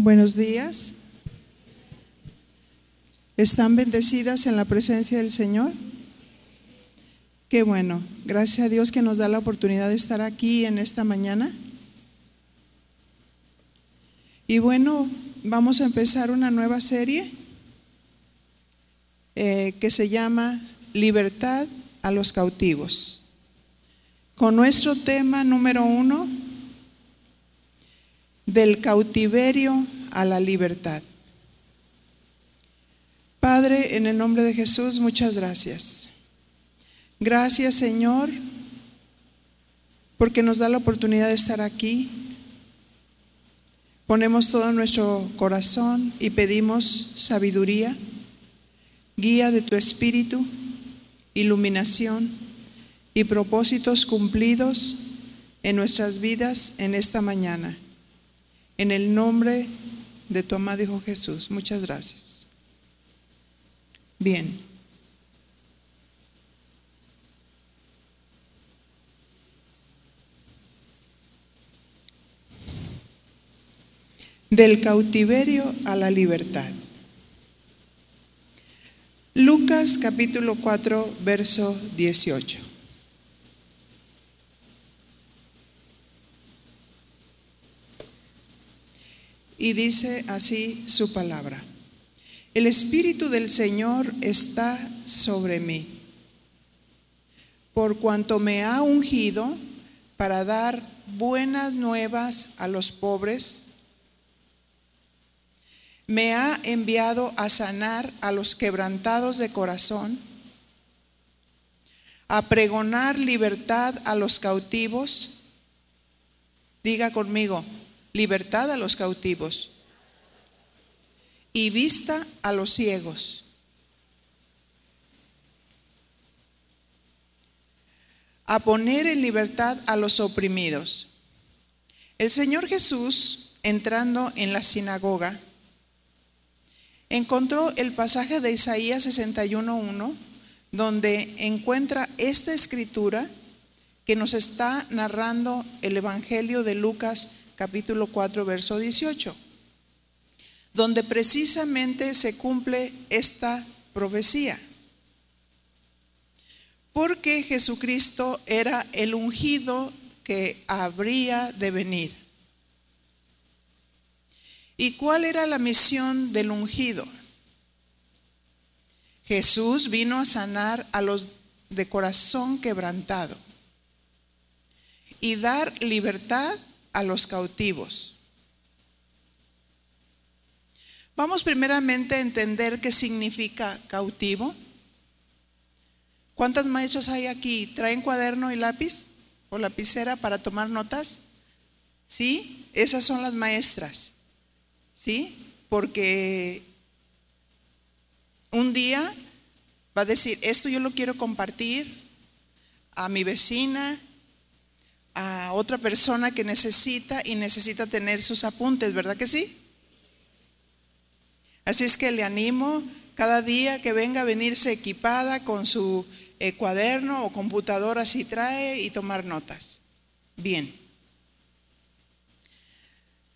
Buenos días. ¿Están bendecidas en la presencia del Señor? Qué bueno. Gracias a Dios que nos da la oportunidad de estar aquí en esta mañana. Y bueno, vamos a empezar una nueva serie eh, que se llama Libertad a los cautivos. Con nuestro tema número uno, del cautiverio a la libertad. Padre, en el nombre de Jesús, muchas gracias. Gracias, Señor, porque nos da la oportunidad de estar aquí. Ponemos todo nuestro corazón y pedimos sabiduría, guía de tu espíritu, iluminación y propósitos cumplidos en nuestras vidas en esta mañana. En el nombre de tu amado Hijo Jesús. Muchas gracias. Bien. Del cautiverio a la libertad. Lucas capítulo 4, verso 18. Y dice así su palabra. El Espíritu del Señor está sobre mí, por cuanto me ha ungido para dar buenas nuevas a los pobres, me ha enviado a sanar a los quebrantados de corazón, a pregonar libertad a los cautivos. Diga conmigo, libertad a los cautivos y vista a los ciegos. A poner en libertad a los oprimidos. El Señor Jesús, entrando en la sinagoga, encontró el pasaje de Isaías 61.1, donde encuentra esta escritura que nos está narrando el Evangelio de Lucas capítulo 4, verso 18, donde precisamente se cumple esta profecía. Porque Jesucristo era el ungido que habría de venir. ¿Y cuál era la misión del ungido? Jesús vino a sanar a los de corazón quebrantado y dar libertad a los cautivos. Vamos primeramente a entender qué significa cautivo. ¿Cuántas maestras hay aquí? ¿Traen cuaderno y lápiz o lapicera para tomar notas? ¿Sí? Esas son las maestras. ¿Sí? Porque un día va a decir, esto yo lo quiero compartir a mi vecina, a otra persona que necesita y necesita tener sus apuntes, ¿verdad que sí? Así es que le animo cada día que venga a venirse equipada con su eh, cuaderno o computadora si trae y tomar notas. Bien.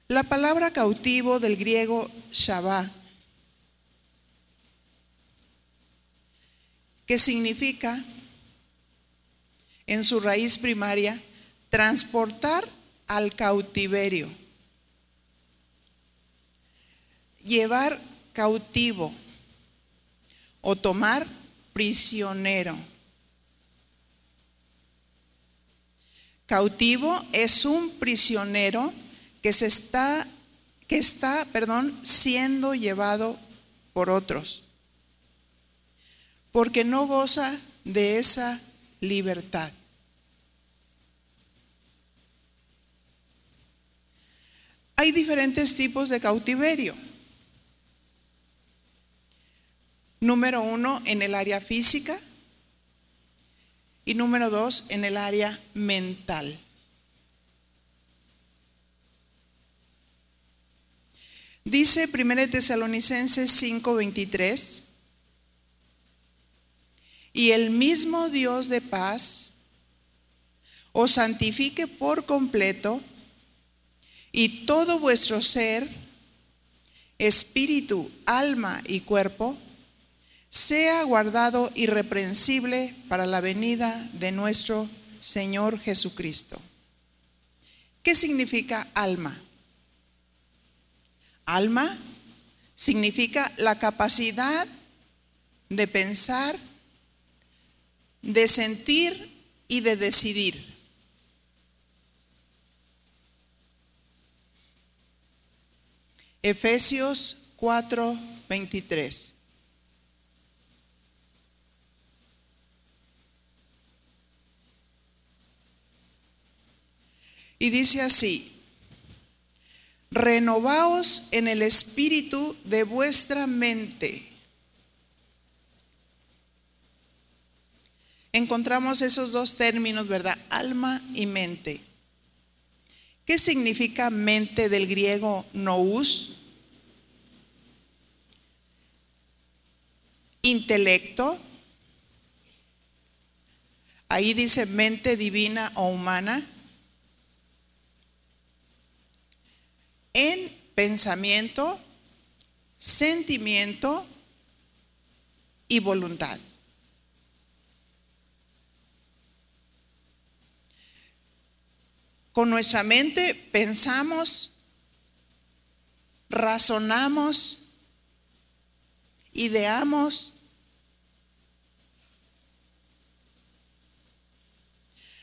La palabra cautivo del griego shabá, que significa en su raíz primaria transportar al cautiverio, llevar cautivo o tomar prisionero. Cautivo es un prisionero que se está que está, perdón, siendo llevado por otros. Porque no goza de esa libertad. Hay diferentes tipos de cautiverio. Número uno, en el área física. Y número dos, en el área mental. Dice 1 Tesalonicenses 5:23, y el mismo Dios de paz os santifique por completo y todo vuestro ser, espíritu, alma y cuerpo, sea guardado irreprensible para la venida de nuestro Señor Jesucristo. ¿Qué significa alma? Alma significa la capacidad de pensar, de sentir y de decidir. Efesios 4, 23. Y dice así, renovaos en el espíritu de vuestra mente. Encontramos esos dos términos, ¿verdad? Alma y mente. ¿Qué significa mente del griego nous? Intelecto. Ahí dice mente divina o humana. En pensamiento, sentimiento y voluntad. Con nuestra mente pensamos, razonamos, ideamos.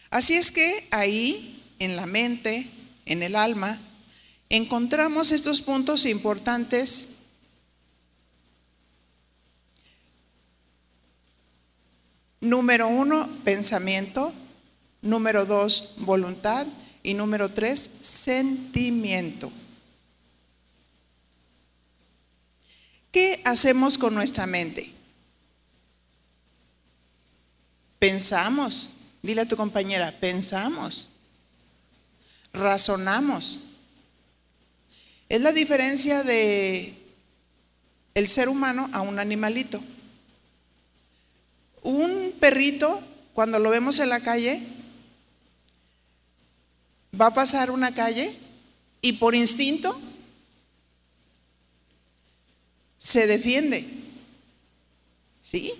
Así es que ahí, en la mente, en el alma, encontramos estos puntos importantes Número uno, pensamiento. Número dos, voluntad. Y número tres, sentimiento. ¿Qué hacemos con nuestra mente? Pensamos, dile a tu compañera, pensamos, razonamos. Es la diferencia de el ser humano a un animalito. Un perrito, cuando lo vemos en la calle, va a pasar una calle y por instinto se defiende. ¿Sí?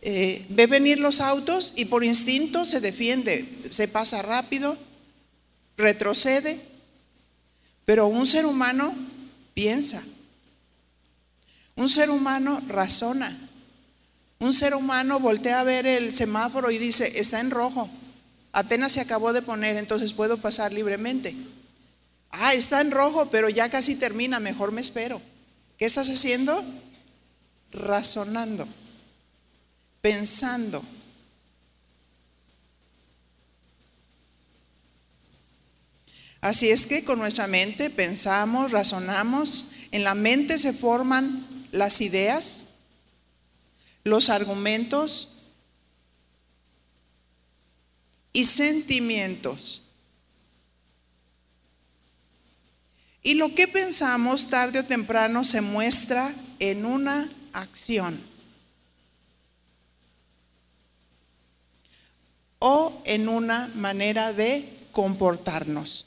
Eh, ve venir los autos y por instinto se defiende, se pasa rápido, retrocede, pero un ser humano piensa, un ser humano razona, un ser humano voltea a ver el semáforo y dice, está en rojo, apenas se acabó de poner, entonces puedo pasar libremente. Ah, está en rojo, pero ya casi termina, mejor me espero. ¿Qué estás haciendo? Razonando, pensando. Así es que con nuestra mente pensamos, razonamos, en la mente se forman las ideas, los argumentos, y sentimientos. Y lo que pensamos tarde o temprano se muestra en una acción o en una manera de comportarnos.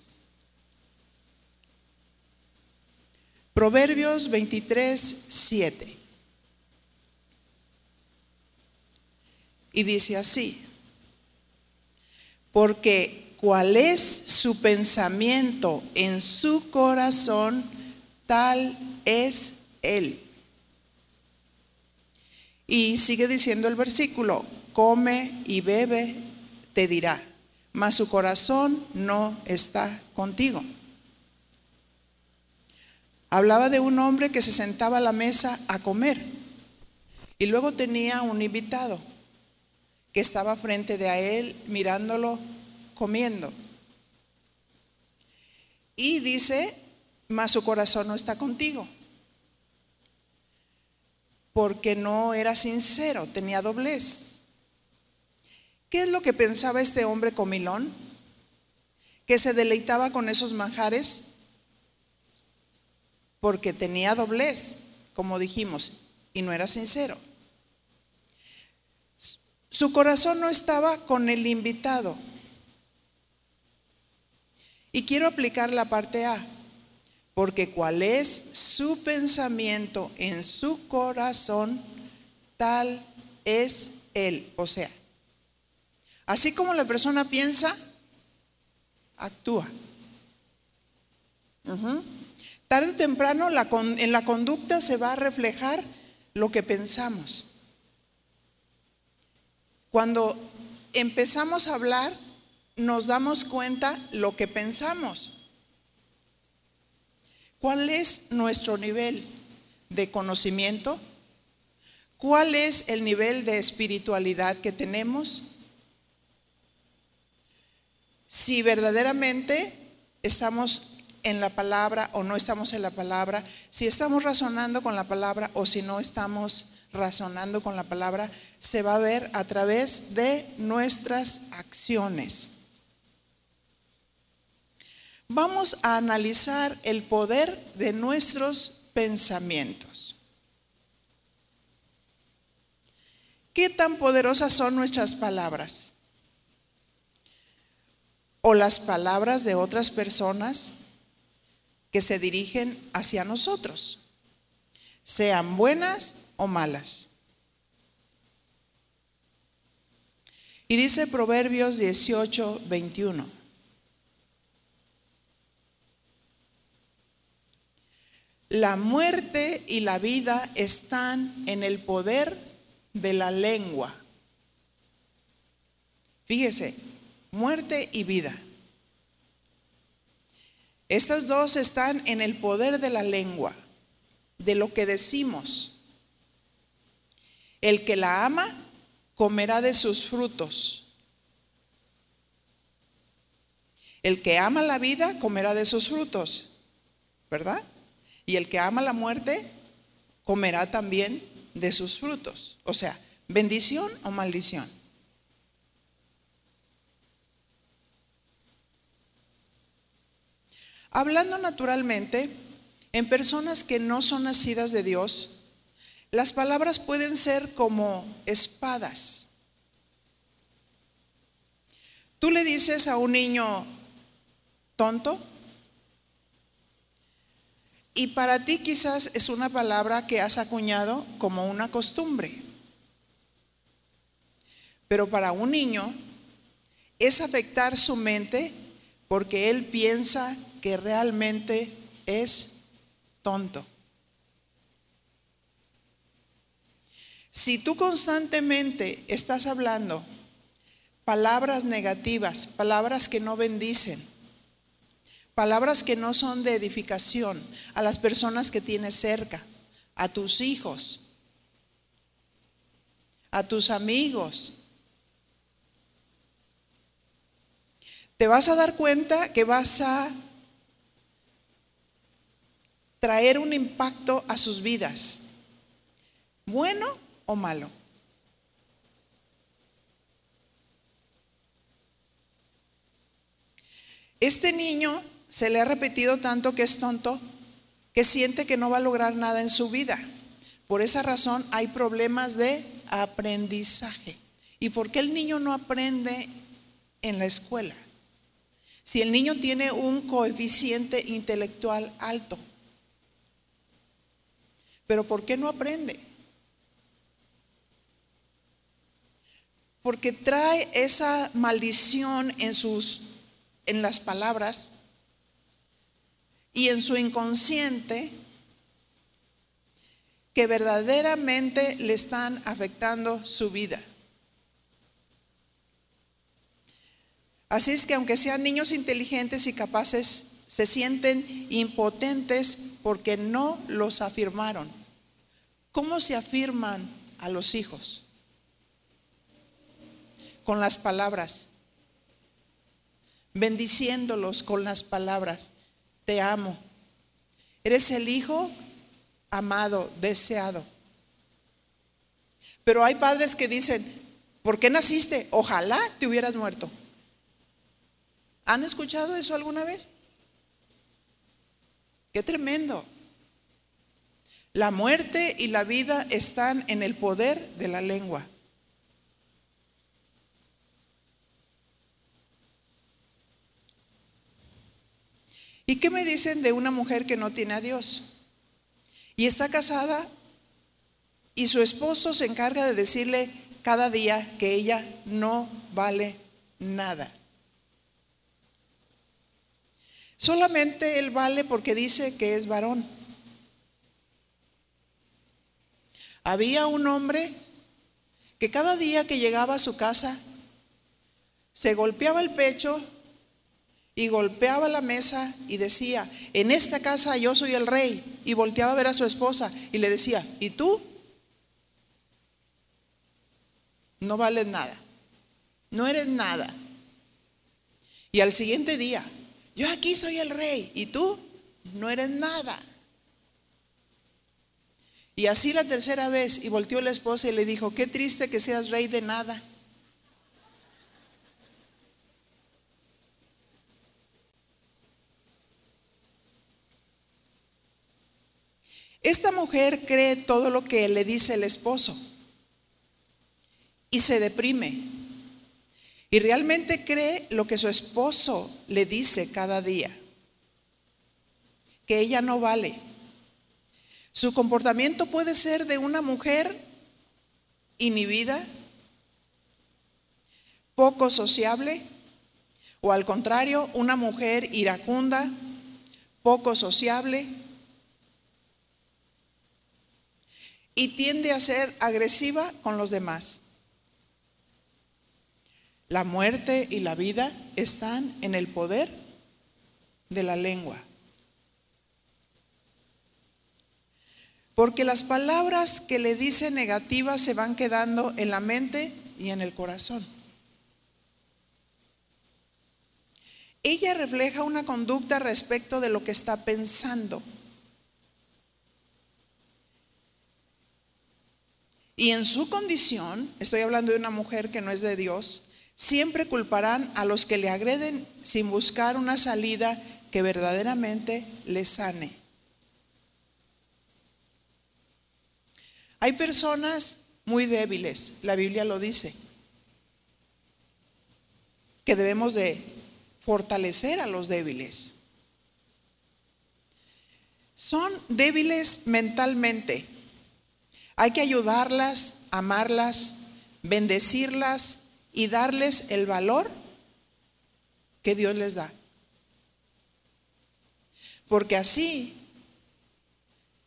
Proverbios 23, 7. Y dice así, porque cuál es su pensamiento en su corazón, tal es él. Y sigue diciendo el versículo, come y bebe, te dirá, mas su corazón no está contigo. Hablaba de un hombre que se sentaba a la mesa a comer y luego tenía un invitado que estaba frente de a él mirándolo comiendo. Y dice, mas su corazón no está contigo, porque no era sincero, tenía doblez. ¿Qué es lo que pensaba este hombre comilón? Que se deleitaba con esos manjares porque tenía doblez, como dijimos, y no era sincero. Su corazón no estaba con el invitado. Y quiero aplicar la parte A, porque cual es su pensamiento en su corazón, tal es él. O sea, así como la persona piensa, actúa. Tarde o temprano en la conducta se va a reflejar lo que pensamos. Cuando empezamos a hablar, nos damos cuenta lo que pensamos. ¿Cuál es nuestro nivel de conocimiento? ¿Cuál es el nivel de espiritualidad que tenemos? Si verdaderamente estamos en la palabra o no estamos en la palabra, si estamos razonando con la palabra o si no estamos razonando con la palabra, se va a ver a través de nuestras acciones. Vamos a analizar el poder de nuestros pensamientos. ¿Qué tan poderosas son nuestras palabras? ¿O las palabras de otras personas que se dirigen hacia nosotros, sean buenas o malas. Y dice Proverbios 18, 21. La muerte y la vida están en el poder de la lengua. Fíjese, muerte y vida. Estas dos están en el poder de la lengua, de lo que decimos. El que la ama comerá de sus frutos. El que ama la vida comerá de sus frutos, ¿verdad? Y el que ama la muerte comerá también de sus frutos. O sea, bendición o maldición. Hablando naturalmente, en personas que no son nacidas de Dios, las palabras pueden ser como espadas. Tú le dices a un niño tonto y para ti quizás es una palabra que has acuñado como una costumbre. Pero para un niño es afectar su mente porque él piensa que realmente es tonto. Si tú constantemente estás hablando palabras negativas, palabras que no bendicen, palabras que no son de edificación a las personas que tienes cerca, a tus hijos, a tus amigos, te vas a dar cuenta que vas a traer un impacto a sus vidas, bueno o malo. Este niño se le ha repetido tanto que es tonto que siente que no va a lograr nada en su vida. Por esa razón hay problemas de aprendizaje. ¿Y por qué el niño no aprende en la escuela? Si el niño tiene un coeficiente intelectual alto, pero ¿por qué no aprende? Porque trae esa maldición en sus en las palabras y en su inconsciente que verdaderamente le están afectando su vida. Así es que aunque sean niños inteligentes y capaces, se sienten impotentes porque no los afirmaron. ¿Cómo se afirman a los hijos? Con las palabras, bendiciéndolos con las palabras. Te amo. Eres el hijo amado, deseado. Pero hay padres que dicen, ¿por qué naciste? Ojalá te hubieras muerto. ¿Han escuchado eso alguna vez? Qué tremendo. La muerte y la vida están en el poder de la lengua. ¿Y qué me dicen de una mujer que no tiene a Dios? Y está casada y su esposo se encarga de decirle cada día que ella no vale nada. Solamente él vale porque dice que es varón. Había un hombre que cada día que llegaba a su casa se golpeaba el pecho y golpeaba la mesa y decía, en esta casa yo soy el rey. Y volteaba a ver a su esposa y le decía, ¿y tú? No vales nada, no eres nada. Y al siguiente día, yo aquí soy el rey y tú no eres nada. Y así la tercera vez, y volteó la esposa y le dijo, qué triste que seas rey de nada. Esta mujer cree todo lo que le dice el esposo y se deprime. Y realmente cree lo que su esposo le dice cada día, que ella no vale. Su comportamiento puede ser de una mujer inhibida, poco sociable, o al contrario, una mujer iracunda, poco sociable, y tiende a ser agresiva con los demás. La muerte y la vida están en el poder de la lengua. Porque las palabras que le dice negativas se van quedando en la mente y en el corazón. Ella refleja una conducta respecto de lo que está pensando. Y en su condición, estoy hablando de una mujer que no es de Dios, siempre culparán a los que le agreden sin buscar una salida que verdaderamente le sane. Hay personas muy débiles, la Biblia lo dice, que debemos de fortalecer a los débiles. Son débiles mentalmente, hay que ayudarlas, amarlas, bendecirlas y darles el valor que Dios les da. Porque así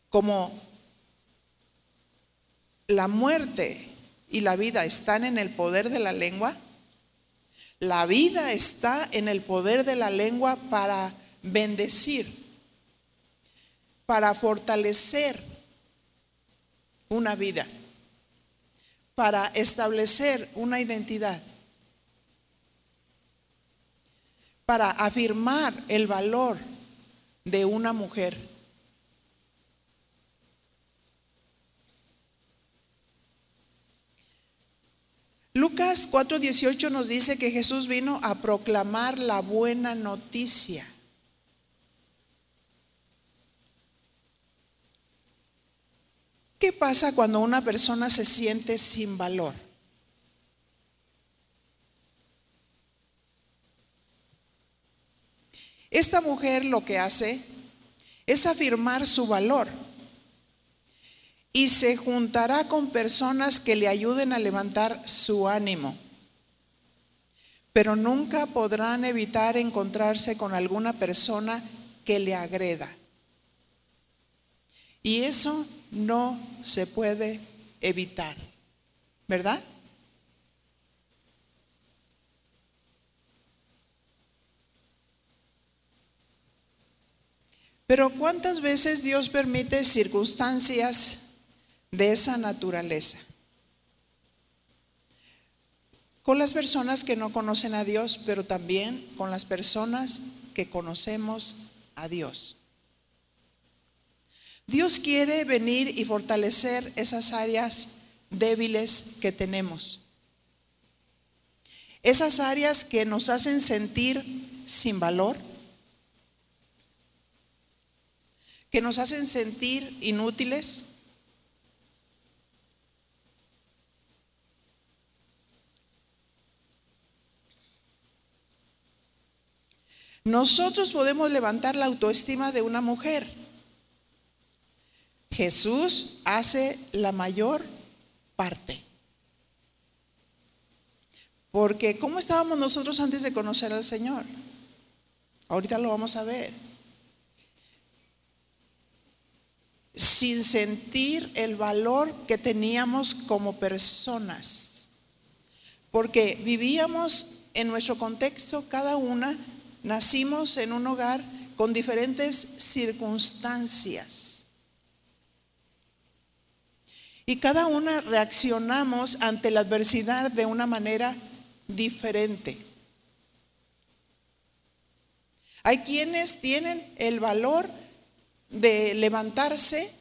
como la muerte y la vida están en el poder de la lengua, la vida está en el poder de la lengua para bendecir, para fortalecer una vida, para establecer una identidad, para afirmar el valor de una mujer. Lucas 4:18 nos dice que Jesús vino a proclamar la buena noticia. ¿Qué pasa cuando una persona se siente sin valor? Esta mujer lo que hace es afirmar su valor y se juntará con personas que le ayuden a levantar su ánimo, pero nunca podrán evitar encontrarse con alguna persona que le agreda. Y eso no se puede evitar, ¿verdad? Pero ¿cuántas veces Dios permite circunstancias de esa naturaleza? Con las personas que no conocen a Dios, pero también con las personas que conocemos a Dios. Dios quiere venir y fortalecer esas áreas débiles que tenemos. Esas áreas que nos hacen sentir sin valor, que nos hacen sentir inútiles. Nosotros podemos levantar la autoestima de una mujer. Jesús hace la mayor parte. Porque ¿cómo estábamos nosotros antes de conocer al Señor? Ahorita lo vamos a ver. Sin sentir el valor que teníamos como personas. Porque vivíamos en nuestro contexto, cada una, nacimos en un hogar con diferentes circunstancias. Y cada una reaccionamos ante la adversidad de una manera diferente. Hay quienes tienen el valor de levantarse.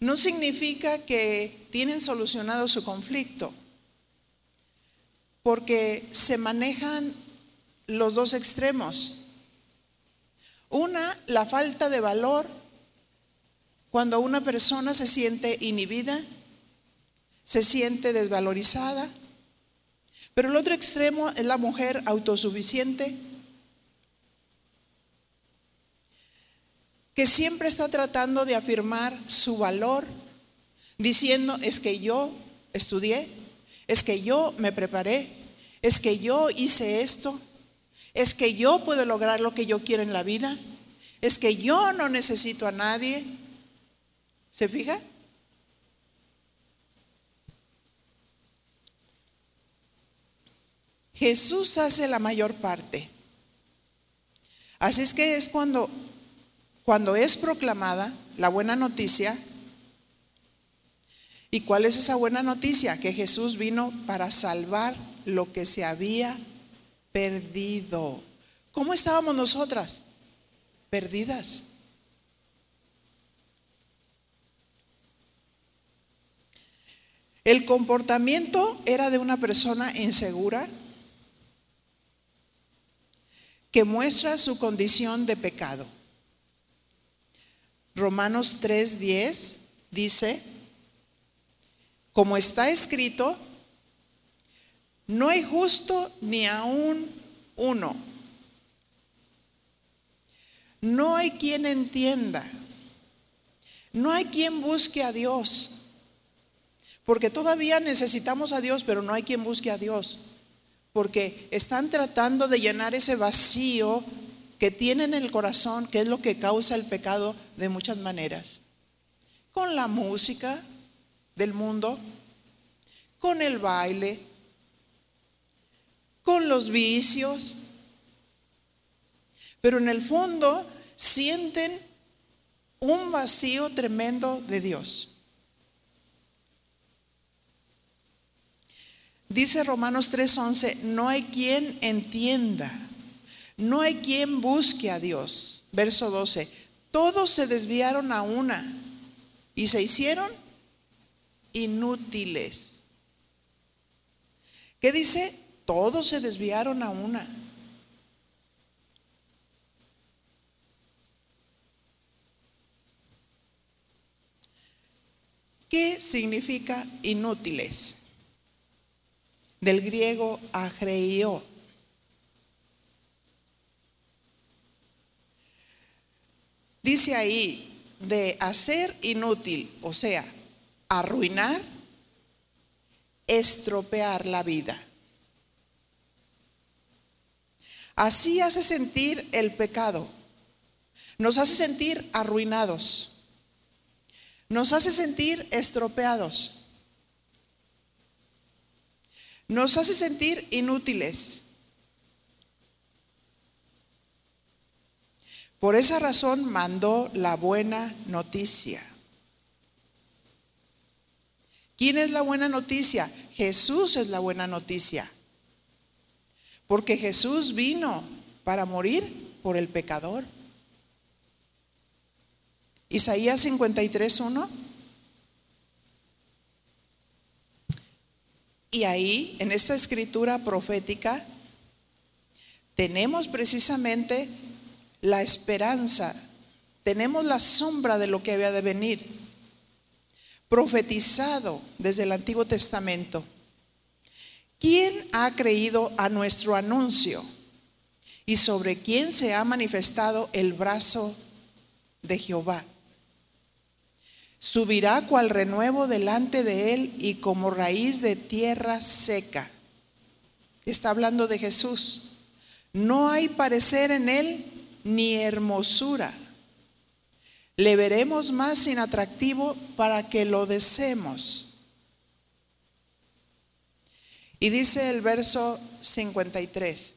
No significa que tienen solucionado su conflicto, porque se manejan los dos extremos. Una, la falta de valor cuando una persona se siente inhibida, se siente desvalorizada. Pero el otro extremo es la mujer autosuficiente, que siempre está tratando de afirmar su valor, diciendo, es que yo estudié, es que yo me preparé, es que yo hice esto, es que yo puedo lograr lo que yo quiero en la vida, es que yo no necesito a nadie. ¿Se fija? Jesús hace la mayor parte. Así es que es cuando, cuando es proclamada la buena noticia. ¿Y cuál es esa buena noticia? Que Jesús vino para salvar lo que se había perdido. ¿Cómo estábamos nosotras? Perdidas. El comportamiento era de una persona insegura que muestra su condición de pecado. Romanos 3:10 dice, como está escrito, no hay justo ni aún uno. No hay quien entienda. No hay quien busque a Dios. Porque todavía necesitamos a Dios, pero no hay quien busque a Dios. Porque están tratando de llenar ese vacío que tienen en el corazón, que es lo que causa el pecado de muchas maneras. Con la música del mundo, con el baile, los vicios. Pero en el fondo sienten un vacío tremendo de Dios. Dice Romanos 3:11, no hay quien entienda, no hay quien busque a Dios. Verso 12, todos se desviaron a una y se hicieron inútiles. ¿Qué dice? Todos se desviaron a una. ¿Qué significa inútiles? del griego agreio. Dice ahí de hacer inútil, o sea, arruinar, estropear la vida. Así hace sentir el pecado. Nos hace sentir arruinados. Nos hace sentir estropeados. nos hace sentir inútiles. Por esa razón mandó la buena noticia. ¿Quién es la buena noticia? Jesús es la buena noticia. Porque Jesús vino para morir por el pecador. Isaías 53.1 Y ahí, en esta escritura profética, tenemos precisamente la esperanza, tenemos la sombra de lo que había de venir, profetizado desde el Antiguo Testamento. ¿Quién ha creído a nuestro anuncio? y sobre quien se ha manifestado el brazo de Jehová. Subirá cual renuevo delante de él y como raíz de tierra seca. Está hablando de Jesús. No hay parecer en él ni hermosura. Le veremos más sin atractivo para que lo deseemos. Y dice el verso 53.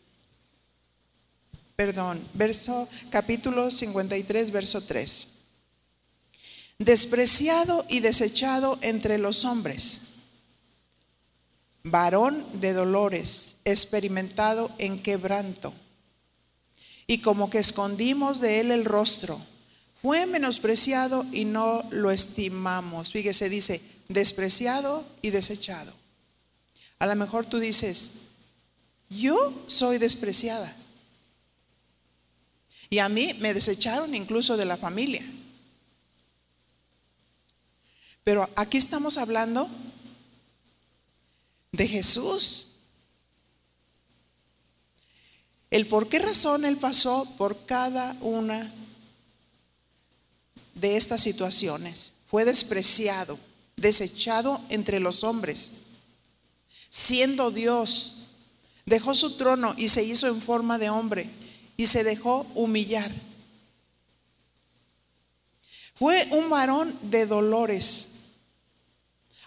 Perdón, verso capítulo 53, verso 3. Despreciado y desechado entre los hombres, varón de dolores, experimentado en quebranto, y como que escondimos de él el rostro, fue menospreciado y no lo estimamos. Fíjese, dice, despreciado y desechado. A lo mejor tú dices, yo soy despreciada. Y a mí me desecharon incluso de la familia. Pero aquí estamos hablando de Jesús. El por qué razón Él pasó por cada una de estas situaciones. Fue despreciado, desechado entre los hombres siendo Dios, dejó su trono y se hizo en forma de hombre y se dejó humillar. Fue un varón de dolores.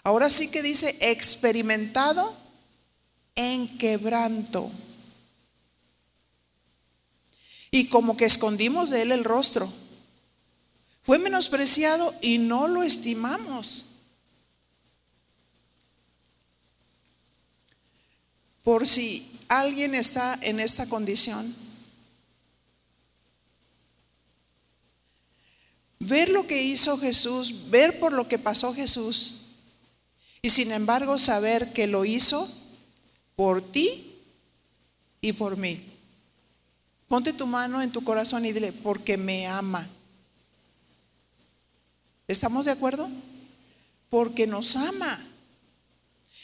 Ahora sí que dice experimentado en quebranto. Y como que escondimos de él el rostro. Fue menospreciado y no lo estimamos. Por si alguien está en esta condición. Ver lo que hizo Jesús, ver por lo que pasó Jesús y sin embargo saber que lo hizo por ti y por mí. Ponte tu mano en tu corazón y dile, porque me ama. ¿Estamos de acuerdo? Porque nos ama.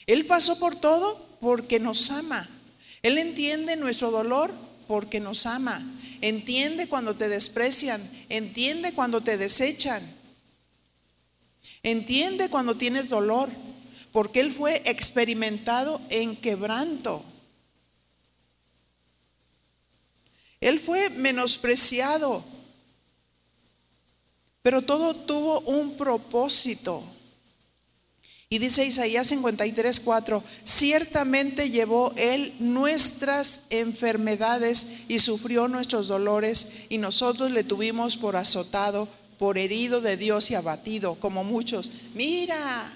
Él pasó por todo porque nos ama. Él entiende nuestro dolor porque nos ama. Entiende cuando te desprecian. Entiende cuando te desechan. Entiende cuando tienes dolor. Porque Él fue experimentado en quebranto. Él fue menospreciado. Pero todo tuvo un propósito. Y dice Isaías 53, 4, ciertamente llevó Él nuestras enfermedades y sufrió nuestros dolores y nosotros le tuvimos por azotado, por herido de Dios y abatido, como muchos. Mira,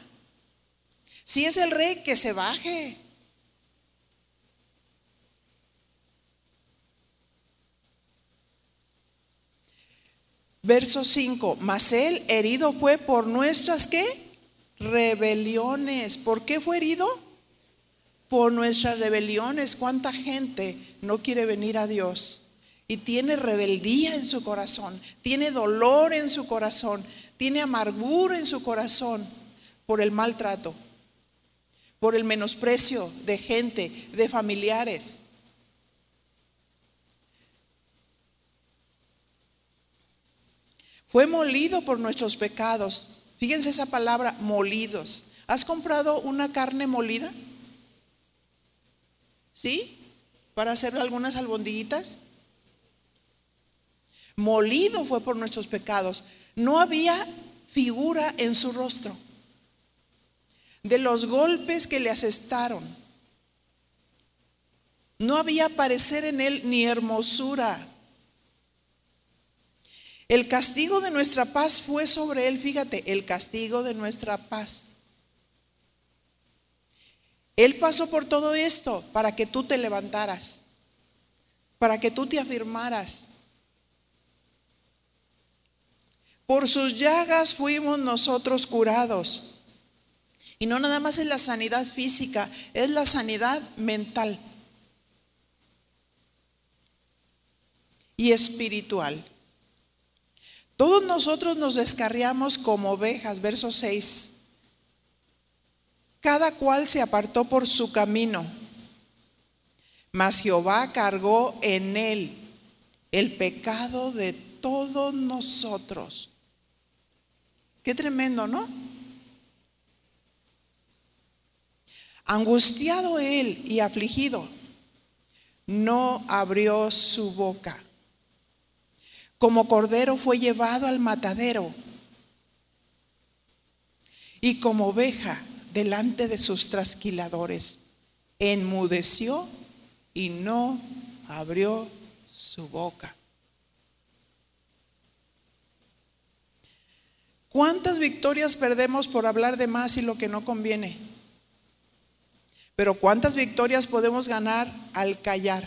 si es el rey que se baje. Verso 5, mas él herido fue por nuestras qué? Rebeliones. ¿Por qué fue herido? Por nuestras rebeliones. ¿Cuánta gente no quiere venir a Dios? Y tiene rebeldía en su corazón, tiene dolor en su corazón, tiene amargura en su corazón por el maltrato, por el menosprecio de gente, de familiares. Fue molido por nuestros pecados Fíjense esa palabra, molidos. ¿Has comprado una carne molida? ¿Sí? Para hacer algunas albondiguitas. Molido fue por nuestros pecados. No había figura en su rostro de los golpes que le asestaron. No había parecer en él ni hermosura. El castigo de nuestra paz fue sobre él, fíjate, el castigo de nuestra paz. Él pasó por todo esto para que tú te levantaras, para que tú te afirmaras. Por sus llagas fuimos nosotros curados. Y no nada más es la sanidad física, es la sanidad mental y espiritual. Todos nosotros nos descarriamos como ovejas, verso 6. Cada cual se apartó por su camino. mas Jehová cargó en él el pecado de todos nosotros. Qué tremendo, ¿no? Angustiado él y afligido, no abrió su boca. Como cordero fue llevado al matadero y como oveja delante de sus trasquiladores, enmudeció y no abrió su boca. ¿Cuántas victorias perdemos por hablar de más y lo que no conviene? Pero ¿cuántas victorias podemos ganar al callar?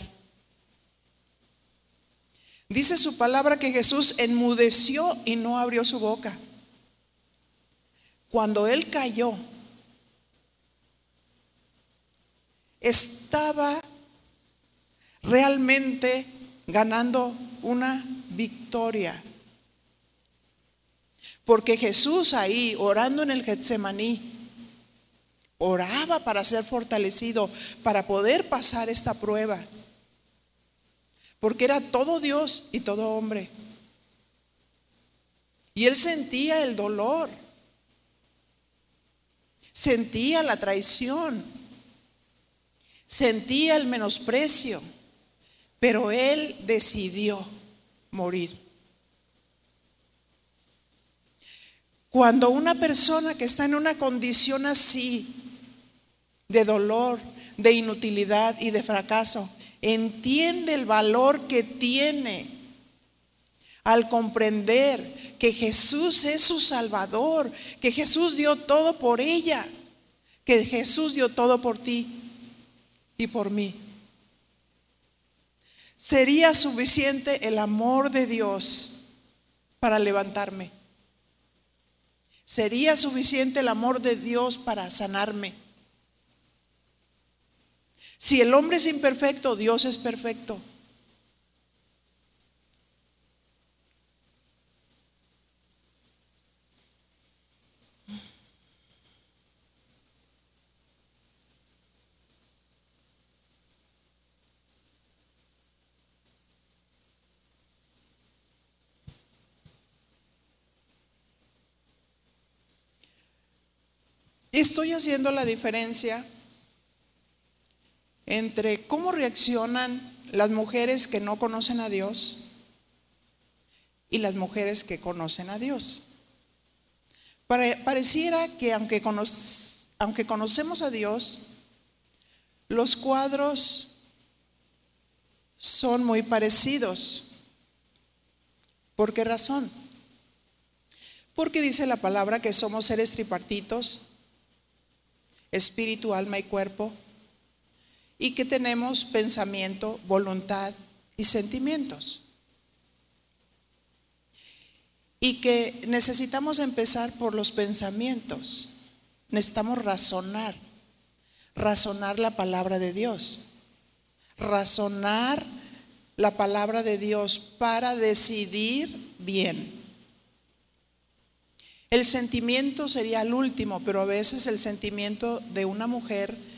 Dice su palabra que Jesús enmudeció y no abrió su boca. Cuando él cayó, estaba realmente ganando una victoria. Porque Jesús ahí, orando en el Getsemaní, oraba para ser fortalecido, para poder pasar esta prueba. Porque era todo Dios y todo hombre. Y él sentía el dolor, sentía la traición, sentía el menosprecio, pero él decidió morir. Cuando una persona que está en una condición así, de dolor, de inutilidad y de fracaso, entiende el valor que tiene al comprender que Jesús es su Salvador, que Jesús dio todo por ella, que Jesús dio todo por ti y por mí. Sería suficiente el amor de Dios para levantarme. Sería suficiente el amor de Dios para sanarme. Si el hombre es imperfecto, Dios es perfecto. Estoy haciendo la diferencia entre cómo reaccionan las mujeres que no conocen a Dios y las mujeres que conocen a Dios. Pareciera que aunque, aunque conocemos a Dios, los cuadros son muy parecidos. ¿Por qué razón? Porque dice la palabra que somos seres tripartitos espíritu, alma y cuerpo, y que tenemos pensamiento, voluntad y sentimientos. Y que necesitamos empezar por los pensamientos. Necesitamos razonar, razonar la palabra de Dios, razonar la palabra de Dios para decidir bien. El sentimiento sería el último, pero a veces el sentimiento de una mujer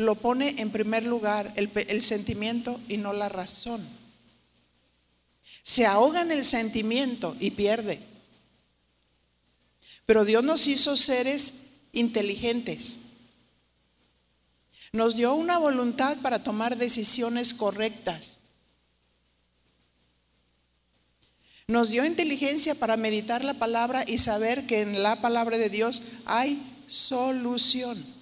lo pone en primer lugar el, sentimiento y no la razón. Se ahoga en el sentimiento y pierde. Pero Dios nos hizo seres inteligentes. Nos dio una voluntad para tomar decisiones correctas. Nos dio inteligencia para meditar la palabra y saber que en la palabra de Dios hay solución.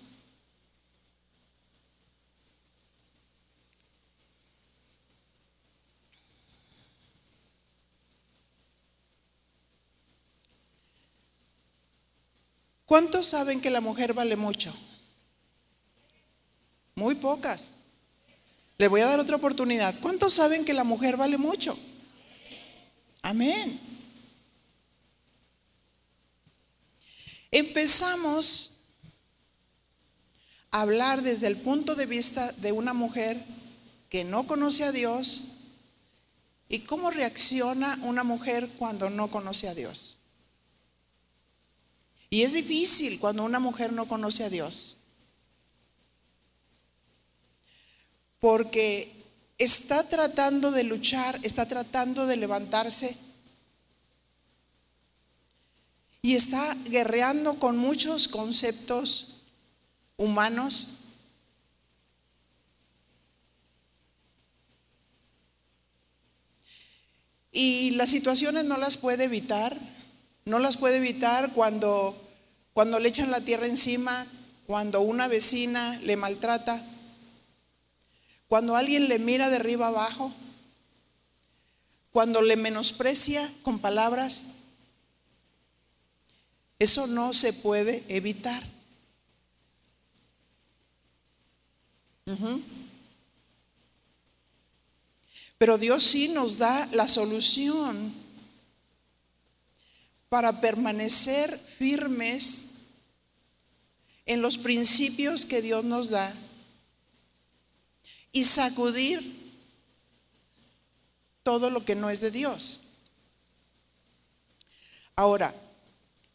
¿Cuántos saben que la mujer vale mucho? Muy pocas. Le voy a dar otra oportunidad. ¿Cuántos saben que la mujer vale mucho? Amén. Empezamos a hablar desde el punto de vista de una mujer que no conoce a Dios y cómo reacciona una mujer cuando no conoce a Dios. Y es difícil cuando una mujer no conoce a Dios. porque está tratando de luchar, está tratando de levantarse y está guerreando con muchos conceptos humanos. Y las situaciones no las puede evitar, no las puede evitar cuando, cuando le echan la tierra encima, cuando una vecina le maltrata, cuando alguien le mira de arriba abajo, cuando le menosprecia con palabras, eso no se puede evitar. Pero Dios sí nos da la solución para permanecer firmes en los principios que Dios nos da y sacudir todo lo que no es de Dios. Ahora,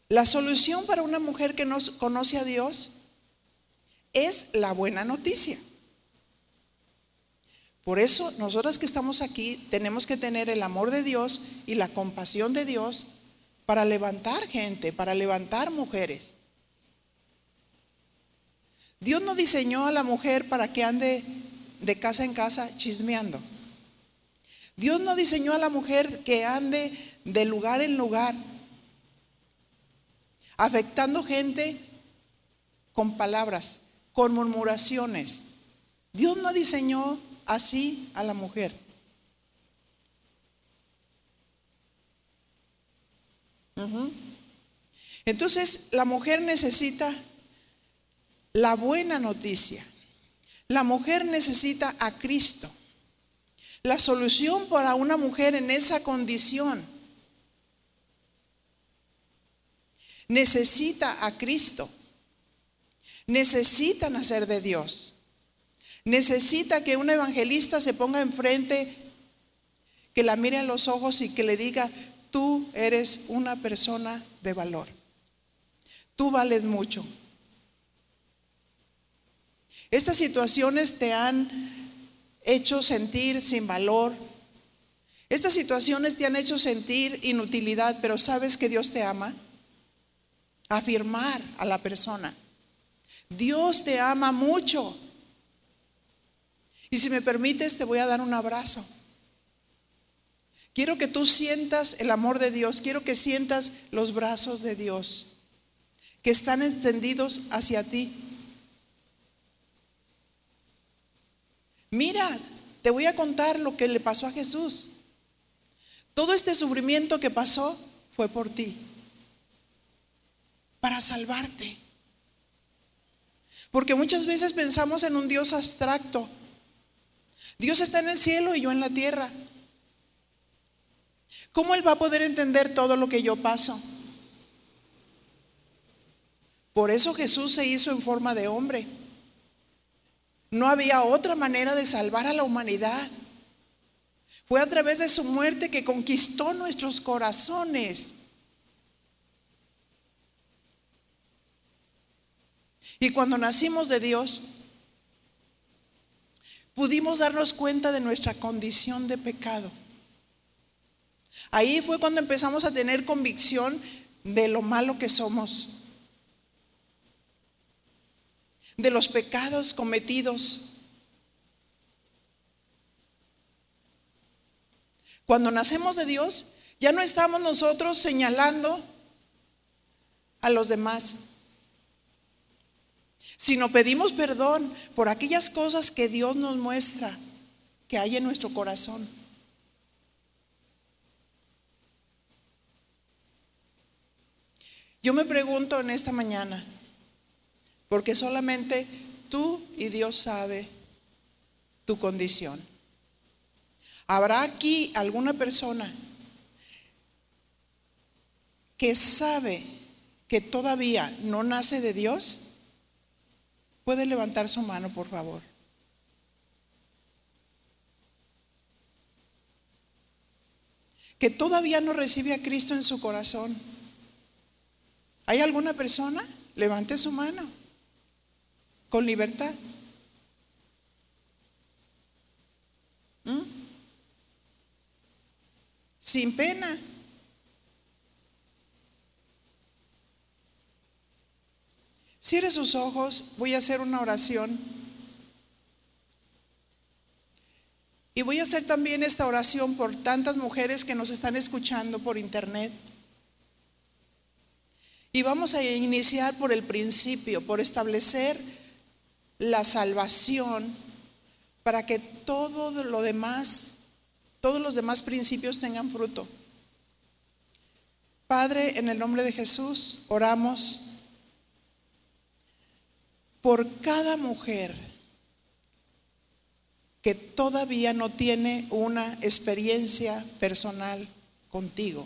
la solución para una mujer que no conoce a Dios es la buena noticia. Por eso, nosotras que estamos aquí tenemos que tener el amor de Dios y la compasión de Dios para levantar gente, para levantar mujeres. Dios no diseñó a la mujer para que ande de casa en casa chismeando. Dios no diseñó a la mujer que ande de lugar en lugar, afectando gente con palabras, con murmuraciones. Dios no diseñó así a la mujer. Entonces, la mujer necesita la buena noticia. La mujer necesita a Cristo. La solución para una mujer en esa condición necesita a Cristo. Necesita nacer de Dios. Necesita que un evangelista se ponga enfrente, que la mire en los ojos y que le diga, tú eres una persona de valor. Tú vales mucho. Estas situaciones te han hecho sentir sin valor. Estas situaciones te han hecho sentir inutilidad, pero sabes que Dios te ama. Afirmar a la persona. Dios te ama mucho. Y si me permites, te voy a dar un abrazo. Quiero que tú sientas el amor de Dios, quiero que sientas los brazos de Dios que están extendidos hacia ti. Mira, te voy a contar lo que le pasó a Jesús. Todo este sufrimiento que pasó fue por ti, para salvarte. Porque muchas veces pensamos en un Dios abstracto. Dios está en el cielo y yo en la tierra. ¿Cómo Él va a poder entender todo lo que yo paso? Por eso Jesús se hizo en forma de hombre no había otra manera de salvar a la humanidad. Fue a través de su muerte que conquistó nuestros corazones. Y cuando nacimos de Dios, pudimos darnos cuenta de nuestra condición de pecado. Ahí fue cuando empezamos a tener convicción de lo malo que somos de los pecados cometidos. Cuando nacemos de Dios, ya no estamos nosotros señalando a los demás, sino pedimos perdón por aquellas cosas que Dios nos muestra que hay en nuestro corazón. Yo me pregunto en esta mañana, porque solamente tú y Dios sabe tu condición. ¿Habrá aquí alguna persona que sabe que todavía no nace de Dios? Puede levantar su mano, por favor. Que todavía no recibe a Cristo en su corazón. ¿Hay alguna persona? Levante su mano con libertad. ¿Mm? Sin pena. Cierre sus ojos, voy a hacer una oración. Y voy a hacer también esta oración por tantas mujeres que nos están escuchando por internet. Y vamos a iniciar por el principio, por establecer la salvación para que todo lo demás, todos los demás principios tengan fruto. Padre, en el nombre de Jesús, oramos por cada mujer que todavía no tiene una experiencia personal contigo.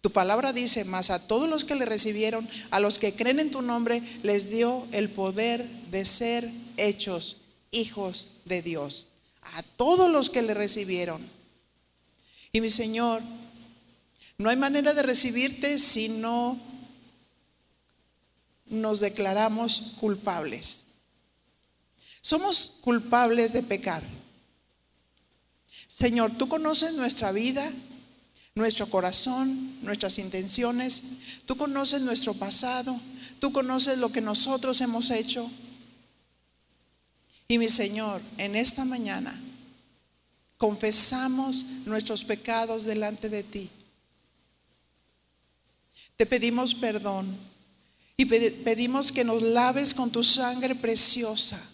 Tu palabra dice, más a todos los que le recibieron, a los que creen en tu nombre, les dio el poder de ser hechos hijos de Dios. A todos los que le recibieron. Y mi Señor, no hay manera de recibirte si no nos declaramos culpables. Somos culpables de pecar. Señor, tú conoces nuestra vida, nuestro corazón, nuestras intenciones, tú conoces nuestro pasado, tú conoces lo que nosotros hemos hecho. Y mi Señor, en esta mañana confesamos nuestros pecados delante de ti. Te pedimos perdón y pedimos que nos laves con tu sangre preciosa.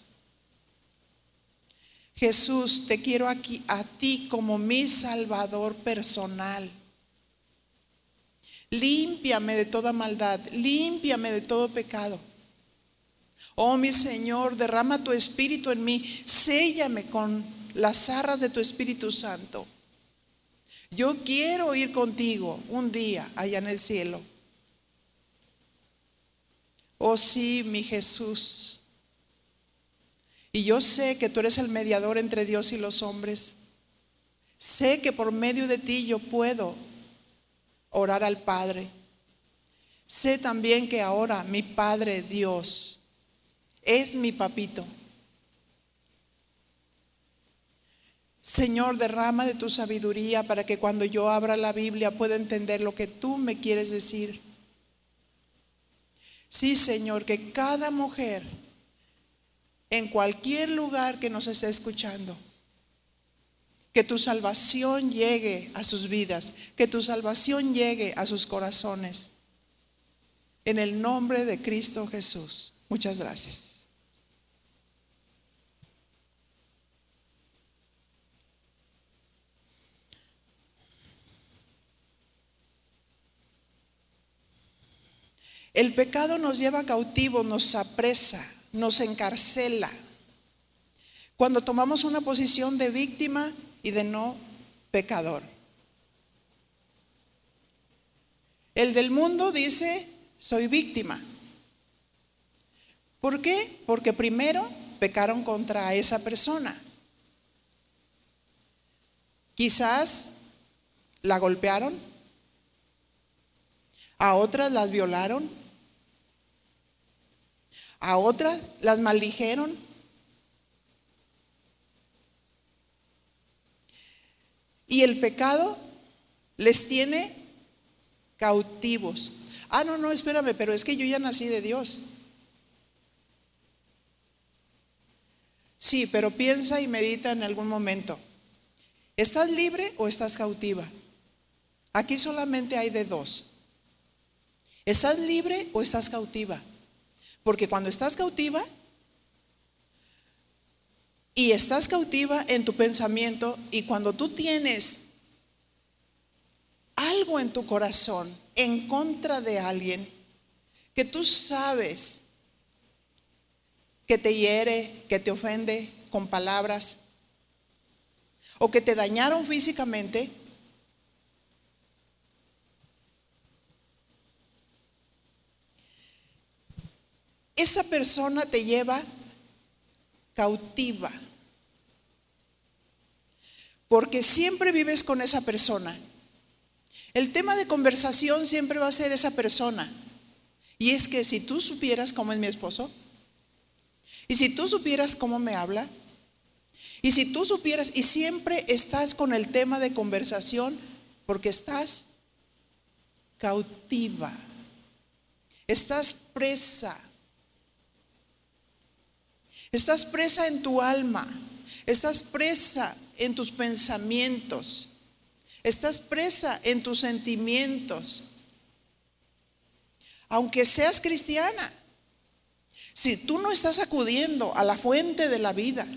Jesús, te quiero aquí a ti como mi Salvador personal. Límpiame de toda maldad, límpiame de todo pecado. Oh mi Señor, derrama tu espíritu en mí, séllame con las arras de tu Espíritu Santo. Yo quiero ir contigo un día allá en el cielo. Oh sí, mi Jesús. Y yo sé que tú eres el mediador entre Dios y los hombres. Sé que por medio de ti yo puedo orar al Padre. Sé también que ahora mi Padre Dios es mi papito. Señor, derrama de tu sabiduría para que cuando yo abra la Biblia pueda entender lo que tú me quieres decir. Sí, Señor, que cada mujer en cualquier lugar que nos esté escuchando, que tu salvación llegue a sus vidas, que tu salvación llegue a sus corazones. En el nombre de Cristo Jesús. Muchas gracias. El pecado nos lleva cautivo, nos apresa, nos encarcela. Cuando tomamos una posición de víctima y de no pecador. El del mundo dice, soy víctima. ¿Por qué? Porque primero pecaron contra esa persona. Quizás la golpearon, a otras las violaron, a otras las maldijeron. Y el pecado les tiene cautivos. Ah, no, no, espérame, pero es que yo ya nací de Dios. Sí, pero piensa y medita en algún momento. ¿Estás libre o estás cautiva? Aquí solamente hay de dos. ¿Estás libre o estás cautiva? Porque cuando estás cautiva y estás cautiva en tu pensamiento y cuando tú tienes algo en tu corazón en contra de alguien que tú sabes que te hiere, que te ofende con palabras o que te dañaron físicamente, esa persona te lleva cautiva. Porque siempre vives con esa persona. El tema de conversación siempre va a ser esa persona. Y es que si tú supieras cómo es mi esposo, y si tú supieras cómo me habla, y si tú supieras, y siempre estás con el tema de conversación porque estás cautiva, estás presa, estás presa en tu alma, estás presa en tus pensamientos, estás presa en tus sentimientos. Aunque seas cristiana, si tú no estás acudiendo a la fuente de la vida,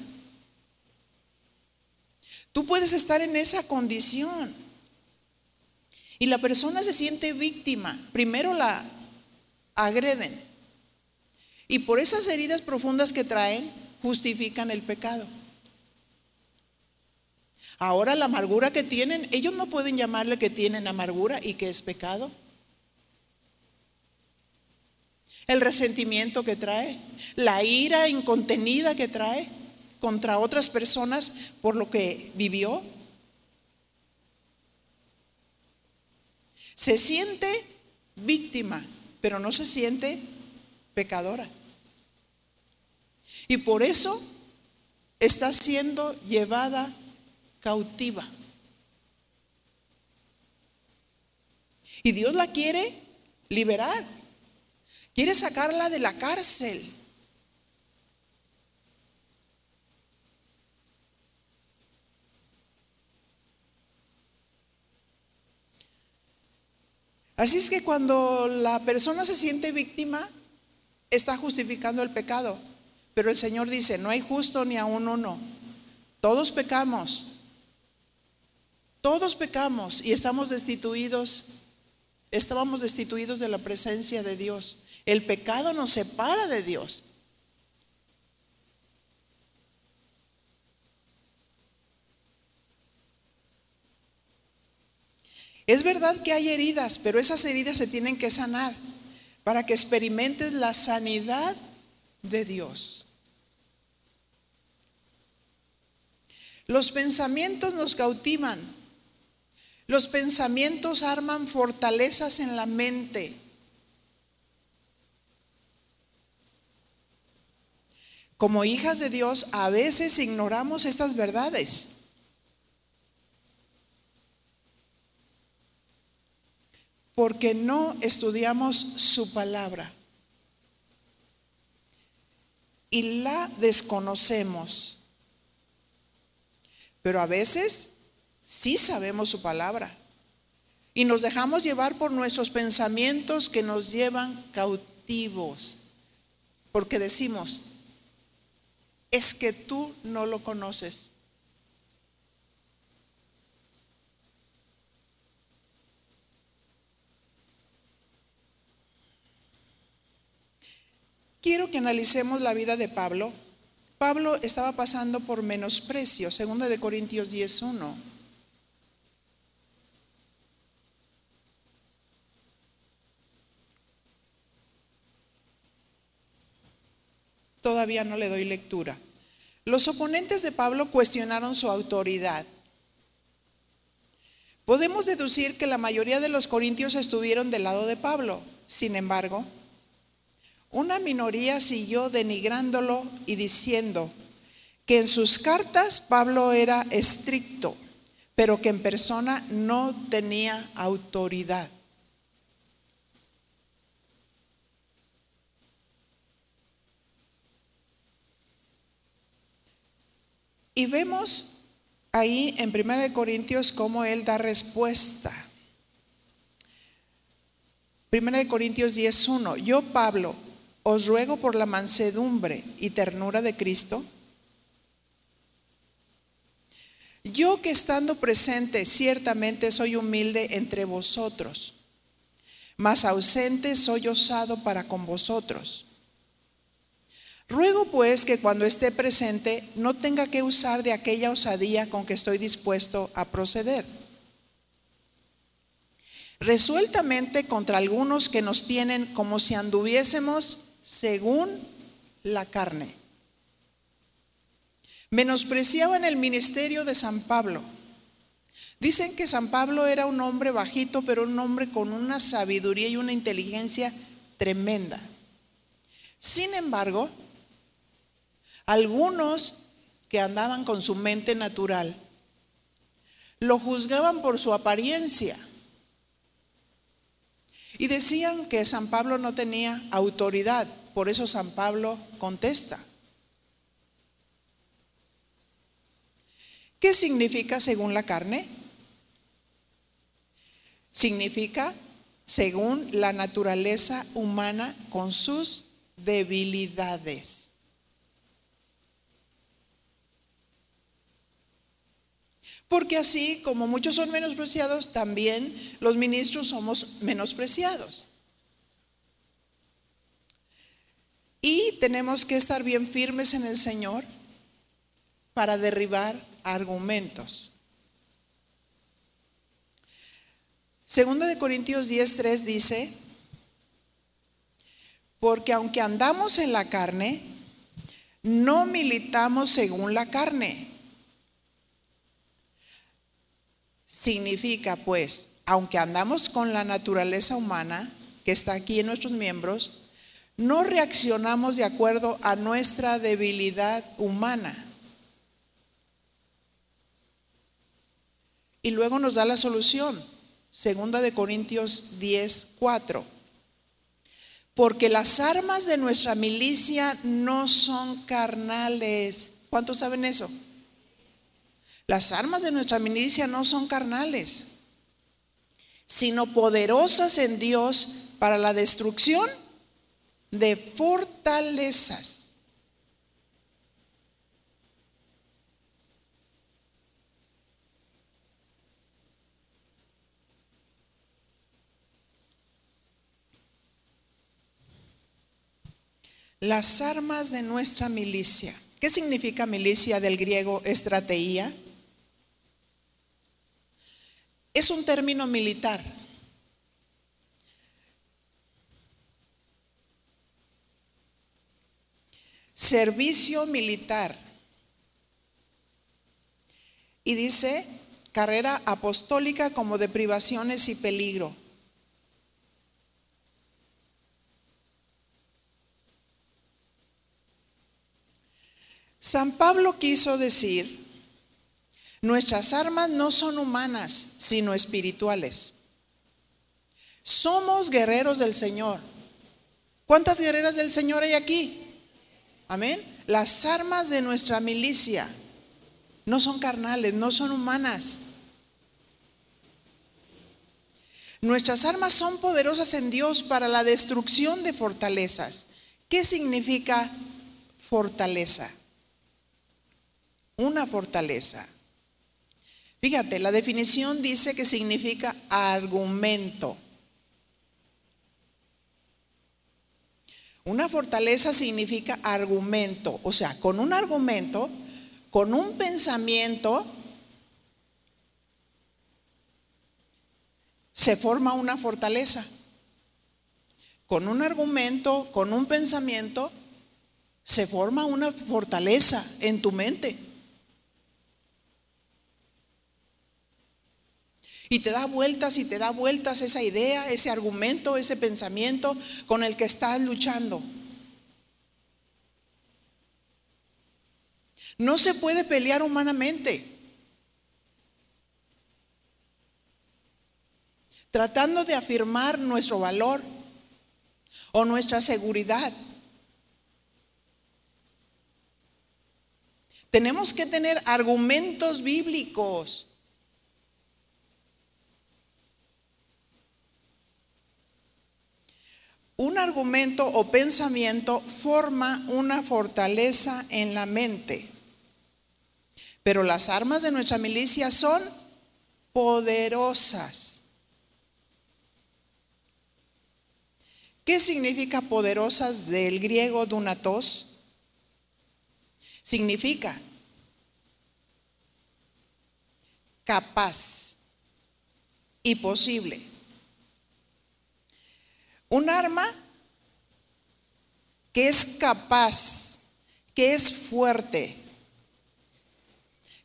tú puedes estar en esa condición. Y la persona se siente víctima. Primero la agreden. Y por esas heridas profundas que traen, justifican el pecado. Ahora la amargura que tienen, ellos no pueden llamarle que tienen amargura y que es pecado. El resentimiento que trae, la ira incontenida que trae contra otras personas por lo que vivió. Se siente víctima, pero no se siente pecadora. Y por eso está siendo llevada cautiva. Y Dios la quiere liberar. Quiere sacarla de la cárcel. Así es que cuando la persona se siente víctima, está justificando el pecado. Pero el Señor dice, no hay justo ni a uno. Todos pecamos. Todos pecamos y estamos destituidos, estábamos destituidos de la presencia de Dios. El pecado nos separa de Dios. Es verdad que hay heridas, pero esas heridas se tienen que sanar para que experimentes la sanidad de Dios. Los pensamientos nos cautivan. Los pensamientos arman fortalezas en la mente. Como hijas de Dios a veces ignoramos estas verdades. Porque no estudiamos su palabra. Y la desconocemos. Pero a veces sí sabemos su palabra. Y nos dejamos llevar por nuestros pensamientos que nos llevan cautivos. Porque decimos, es que tú no lo conoces. Quiero que analicemos la vida de Pablo. Pablo estaba pasando por menosprecio, segunda de Corintios 10.1. todavía no le doy lectura. Los oponentes de Pablo cuestionaron su autoridad. Podemos deducir que la mayoría de los corintios estuvieron del lado de Pablo. Sin embargo, una minoría siguió denigrándolo y diciendo que en sus cartas Pablo era estricto, pero que en persona no tenía autoridad. Y vemos ahí en 1 Corintios cómo él da respuesta. 1 Corintios 10.1, yo Pablo os ruego por la mansedumbre y ternura de Cristo, yo que estando presente ciertamente soy humilde entre vosotros, mas ausente soy osado para con vosotros. Ruego pues que cuando esté presente no tenga que usar de aquella osadía con que estoy dispuesto a proceder. Resueltamente contra algunos que nos tienen como si anduviésemos según la carne. Menospreciaban el ministerio de San Pablo. Dicen que San Pablo era un hombre bajito, pero un hombre con una sabiduría y una inteligencia tremenda. Sin embargo, algunos que andaban con su mente natural lo juzgaban por su apariencia. Y decían que San Pablo no tenía autoridad. Por eso San Pablo contesta. ¿Qué significa según la carne? Significa según la naturaleza humana con sus debilidades. Porque así como muchos son menospreciados, también los ministros somos menospreciados. Y tenemos que estar bien firmes en el Señor para derribar argumentos. Segunda de Corintios 10:3 dice, porque aunque andamos en la carne, no militamos según la carne. Significa pues, aunque andamos con la naturaleza humana que está aquí en nuestros miembros, no reaccionamos de acuerdo a nuestra debilidad humana. Y luego nos da la solución. Segunda de Corintios 10, 4. Porque las armas de nuestra milicia no son carnales. ¿Cuántos saben eso? Las armas de nuestra milicia no son carnales, sino poderosas en Dios para la destrucción de fortalezas las armas de nuestra milicia. ¿Qué significa milicia del griego estrategia? Es un término militar. Servicio militar. Y dice carrera apostólica como de privaciones y peligro. San Pablo quiso decir, nuestras armas no son humanas, sino espirituales. Somos guerreros del Señor. ¿Cuántas guerreras del Señor hay aquí? Amén. Las armas de nuestra milicia no son carnales, no son humanas. Nuestras armas son poderosas en Dios para la destrucción de fortalezas. ¿Qué significa fortaleza? una fortaleza. Fíjate, la definición dice que significa argumento. Una fortaleza significa argumento, o sea, con un argumento, con un pensamiento, se forma una fortaleza. Con un argumento, con un pensamiento, se forma una fortaleza en tu mente. Y te da vueltas y te da vueltas esa idea, ese argumento, ese pensamiento con el que estás luchando. No se puede pelear humanamente. Tratando de afirmar nuestro valor o nuestra seguridad. Tenemos que tener argumentos bíblicos Un argumento o pensamiento forma una fortaleza en la mente. Pero las armas de nuestra milicia son poderosas. ¿Qué significa poderosas del griego dunatos? Significa capaz y posible. Un arma que es capaz, que es fuerte,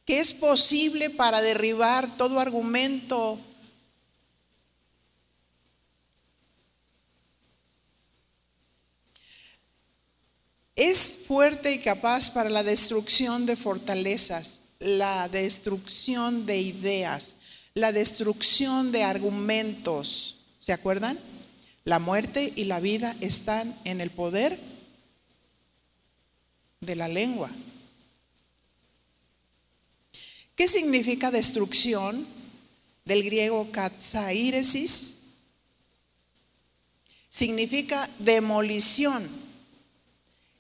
que es posible para derribar todo argumento es fuerte y capaz para la destrucción de fortalezas. la destrucción de ideas, la destrucción de argumentos. ¿Se acuerdan? La muerte y la vida están en el poder de la lengua. ¿Qué significa destrucción? Del griego katsairesis. Significa demolición,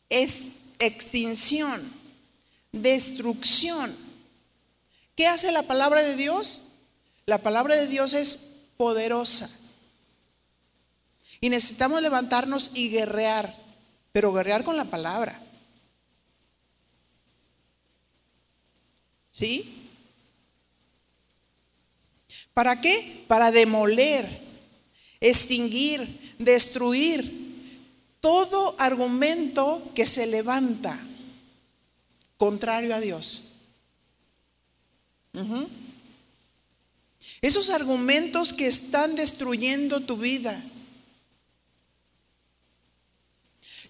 es extinción, destrucción. ¿Qué hace la palabra de Dios? La palabra de Dios es poderosa. Y necesitamos levantarnos y guerrear, pero guerrear con la palabra. ¿Sí? ¿Para qué? Para demoler, extinguir, destruir todo argumento que se levanta contrario a Dios. Esos argumentos que están destruyendo tu vida.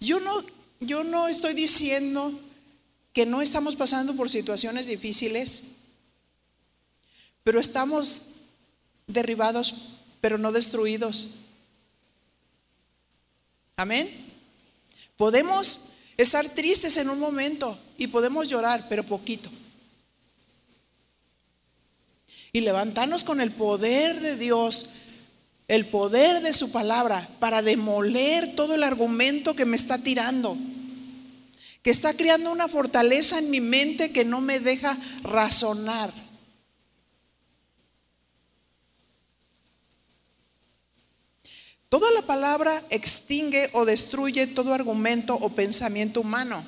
Yo no, yo no estoy diciendo que no estamos pasando por situaciones difíciles, pero estamos derribados, pero no destruidos. Amén. Podemos estar tristes en un momento y podemos llorar, pero poquito. Y levantarnos con el poder de Dios, el poder de su palabra, para demoler todo el argumento que me está tirando, que está creando una fortaleza en mi mente que no me deja razonar. Toda la palabra extingue o destruye todo argumento o pensamiento humano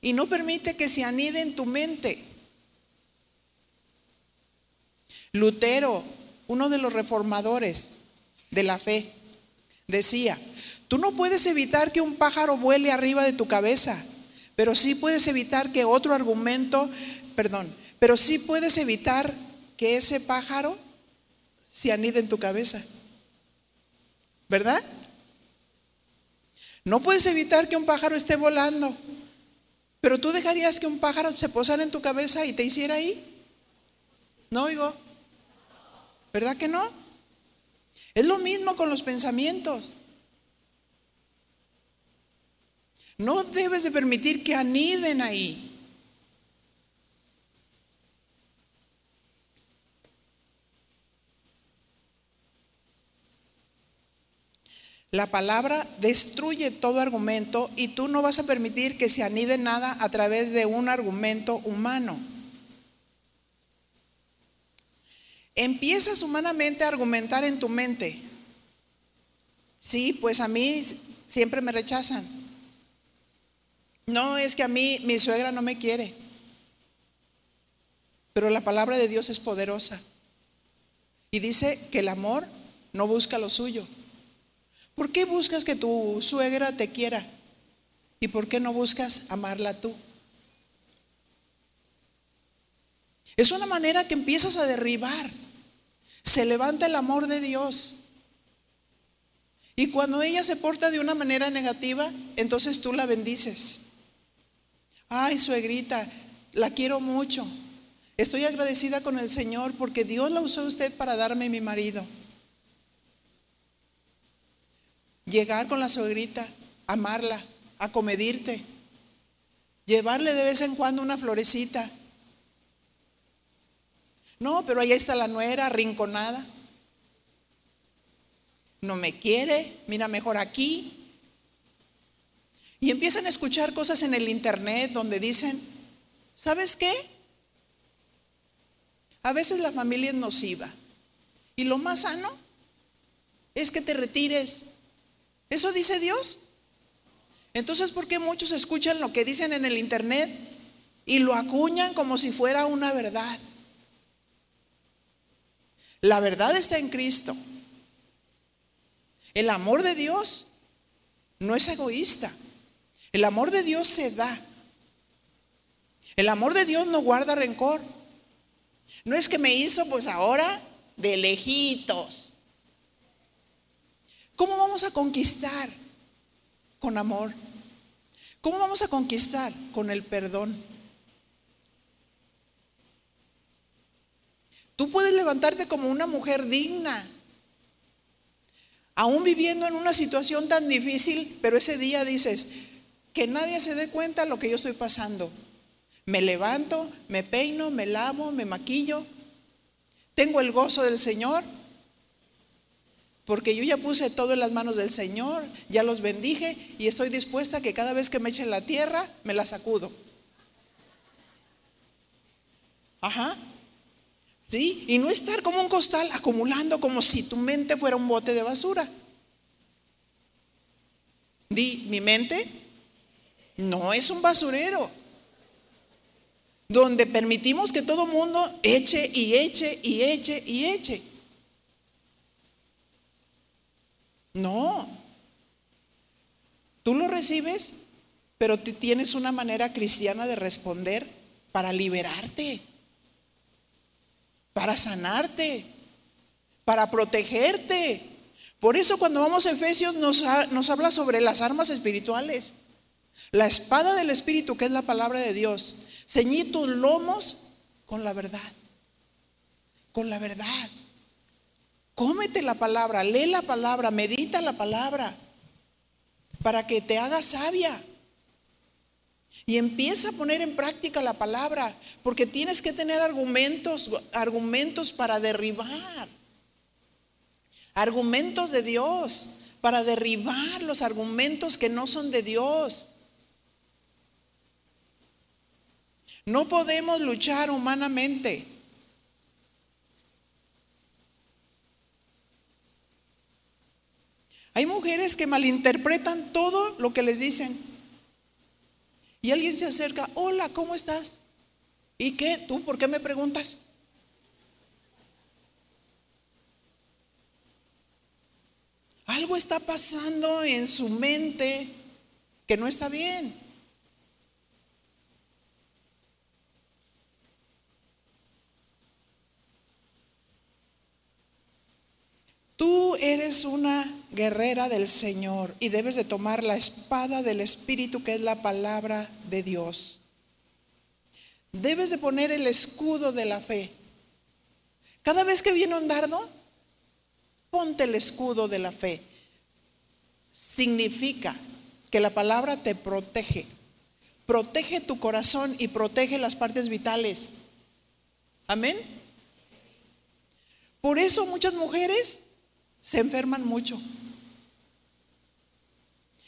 y no permite que se anide en tu mente. Lutero, uno de los reformadores de la fe, decía, tú no puedes evitar que un pájaro vuele arriba de tu cabeza, pero sí puedes evitar que otro argumento, perdón, pero sí puedes evitar que ese pájaro se anide en tu cabeza. ¿verdad? No puedes evitar que un pájaro esté volando, pero tú dejarías que un pájaro se posara en tu cabeza y te hiciera ahí. No oigo. ¿Verdad que no? Es lo mismo con los pensamientos. No debes de permitir que aniden ahí. La palabra destruye todo argumento y tú no vas a permitir que se anide nada a través de un argumento humano. Empiezas humanamente a argumentar en tu mente. Sí, pues a mí siempre me rechazan. No, es que a mí mi suegra no me quiere. Pero la palabra de Dios es poderosa. Y dice que el amor no busca lo suyo. ¿Por qué buscas que tu suegra te quiera? ¿Y por qué no buscas amarla tú? Es una manera que empiezas a derribar. Se levanta el amor de Dios. Y cuando ella se porta de una manera negativa, entonces tú la bendices. Ay, suegrita, la quiero mucho. Estoy agradecida con el Señor porque Dios la usó usted para darme mi marido. Llegar con la suegrita, amarla, acomedirte, llevarle de vez en cuando una florecita. No, pero ahí está la nuera arrinconada. No me quiere, mira mejor aquí. Y empiezan a escuchar cosas en el internet donde dicen, ¿sabes qué? A veces la familia es nociva. Y lo más sano es que te retires ¿Eso dice Dios? Entonces, ¿por qué muchos escuchan lo que dicen en el Internet y lo acuñan como si fuera una verdad? La verdad está en Cristo. El amor de Dios no es egoísta. El amor de Dios se da. El amor de Dios no guarda rencor. No es que me hizo pues ahora de lejitos. ¿Cómo vamos a conquistar? Con amor. ¿Cómo vamos a conquistar? Con el perdón. Tú puedes levantarte como una mujer digna, aún viviendo en una situación tan difícil, pero ese día dices, que nadie se dé cuenta lo que yo estoy pasando. Me levanto, me peino, me lavo, me maquillo, tengo el gozo del Señor, porque yo ya puse todo en las manos del Señor, ya los bendije y estoy dispuesta a que cada vez que me echen la tierra, me la sacudo. Ajá. ¿Sí? Y no estar como un costal acumulando como si tu mente fuera un bote de basura. Di, mi mente no es un basurero. Donde permitimos que todo mundo eche y eche y eche y eche. No. Tú lo recibes, pero tienes una manera cristiana de responder para liberarte para sanarte, para protegerte. Por eso cuando vamos a Efesios nos, habla sobre las armas espirituales. La espada del Espíritu, que es la palabra de Dios. Ceñí tus lomos con la verdad. Con la verdad. Cómete la palabra, lee la palabra, medita la palabra. Para que te haga sabia. Y empieza a poner en práctica la palabra, porque tienes que tener argumentos, argumentos para derribar. Argumentos de Dios, para derribar los argumentos que no son de Dios. No podemos luchar humanamente. Hay mujeres que malinterpretan todo lo que les dicen. Y alguien se acerca, hola, ¿cómo estás? ¿Y qué? ¿Tú por qué me preguntas? Algo está pasando en su mente que no está bien. Tú eres una guerrera del Señor y debes de tomar la espada del Espíritu que es la palabra de Dios. Debes de poner el escudo de la fe. Cada vez que viene un dardo, ponte el escudo de la fe. Significa que la palabra te protege. Protege tu corazón y protege las partes vitales. Amén. Por eso muchas mujeres se enferman mucho.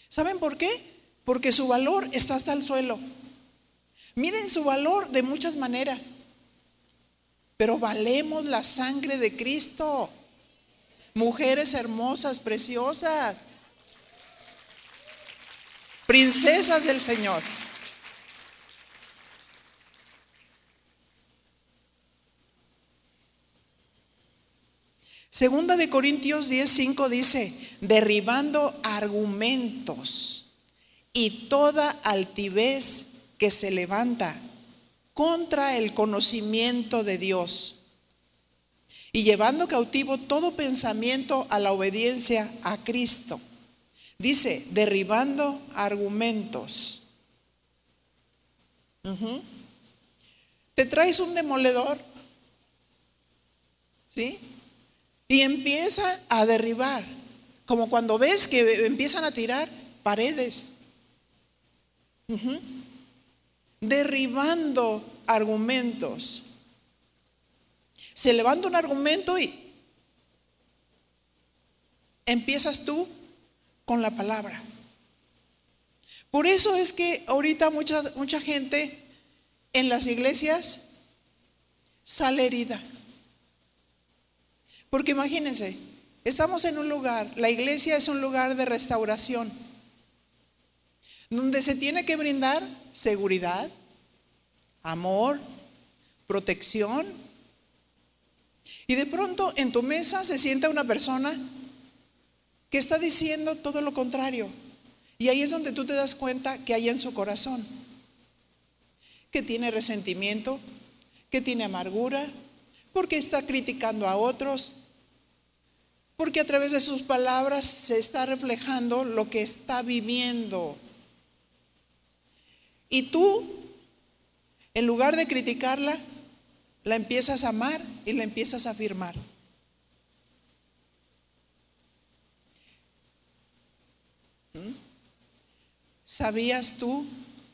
¿Saben por qué? Porque su valor está hasta el suelo. Miden su valor de muchas maneras, pero valemos la sangre de Cristo. Mujeres hermosas, preciosas, princesas del Señor. Segunda de Corintios 10:5 dice, derribando argumentos y toda altivez que se levanta contra el conocimiento de Dios y llevando cautivo todo pensamiento a la obediencia a Cristo. Dice, derribando argumentos. ¿Te traes un demoledor? ¿Sí? Y empieza a derribar, como cuando ves que empiezan a tirar paredes. Derribando argumentos. Se levanta un argumento y empiezas tú con la palabra. Por eso es que ahorita mucha, mucha gente en las iglesias sale herida. Porque imagínense, estamos en un lugar, la iglesia es un lugar de restauración, donde se tiene que brindar seguridad, amor, protección. Y de pronto en tu mesa se sienta una persona que está diciendo todo lo contrario. Y ahí es donde tú te das cuenta que hay en su corazón, que tiene resentimiento, que tiene amargura, porque está criticando a otros, porque a través de sus palabras se está reflejando lo que está viviendo. Y tú, en lugar de criticarla, la empiezas a amar y la empiezas a afirmar. ¿Mm? ¿Sabías tú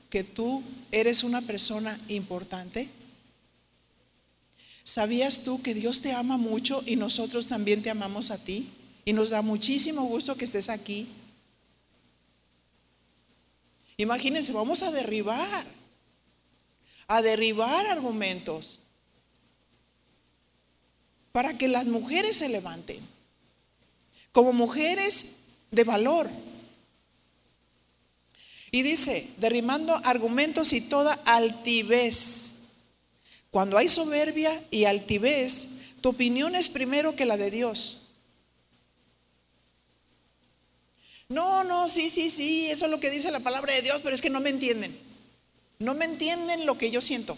que tú eres una persona importante? ¿Sabías tú que Dios te ama mucho y nosotros también te amamos a ti? Y nos da muchísimo gusto que estés aquí. Imagínense, vamos a derribar, a derribar argumentos para que las mujeres se levanten como mujeres de valor. Y dice, derrimando argumentos y toda altivez. Cuando hay soberbia y altivez, tu opinión es primero que la de Dios. No, no, sí, sí, sí, eso es lo que dice la palabra de Dios, pero es que no me entienden. No me entienden lo que yo siento.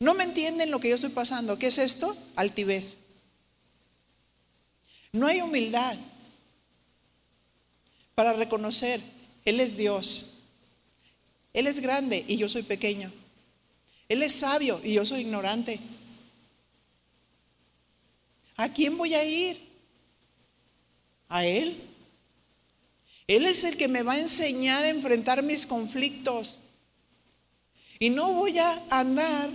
No me entienden lo que yo estoy pasando. ¿Qué es esto? Altivez. No hay humildad para reconocer, Él es Dios. Él es grande y yo soy pequeño. Él es sabio y yo soy ignorante. ¿A quién voy a ir? ¿A Él? Él es el que me va a enseñar a enfrentar mis conflictos. Y no voy a andar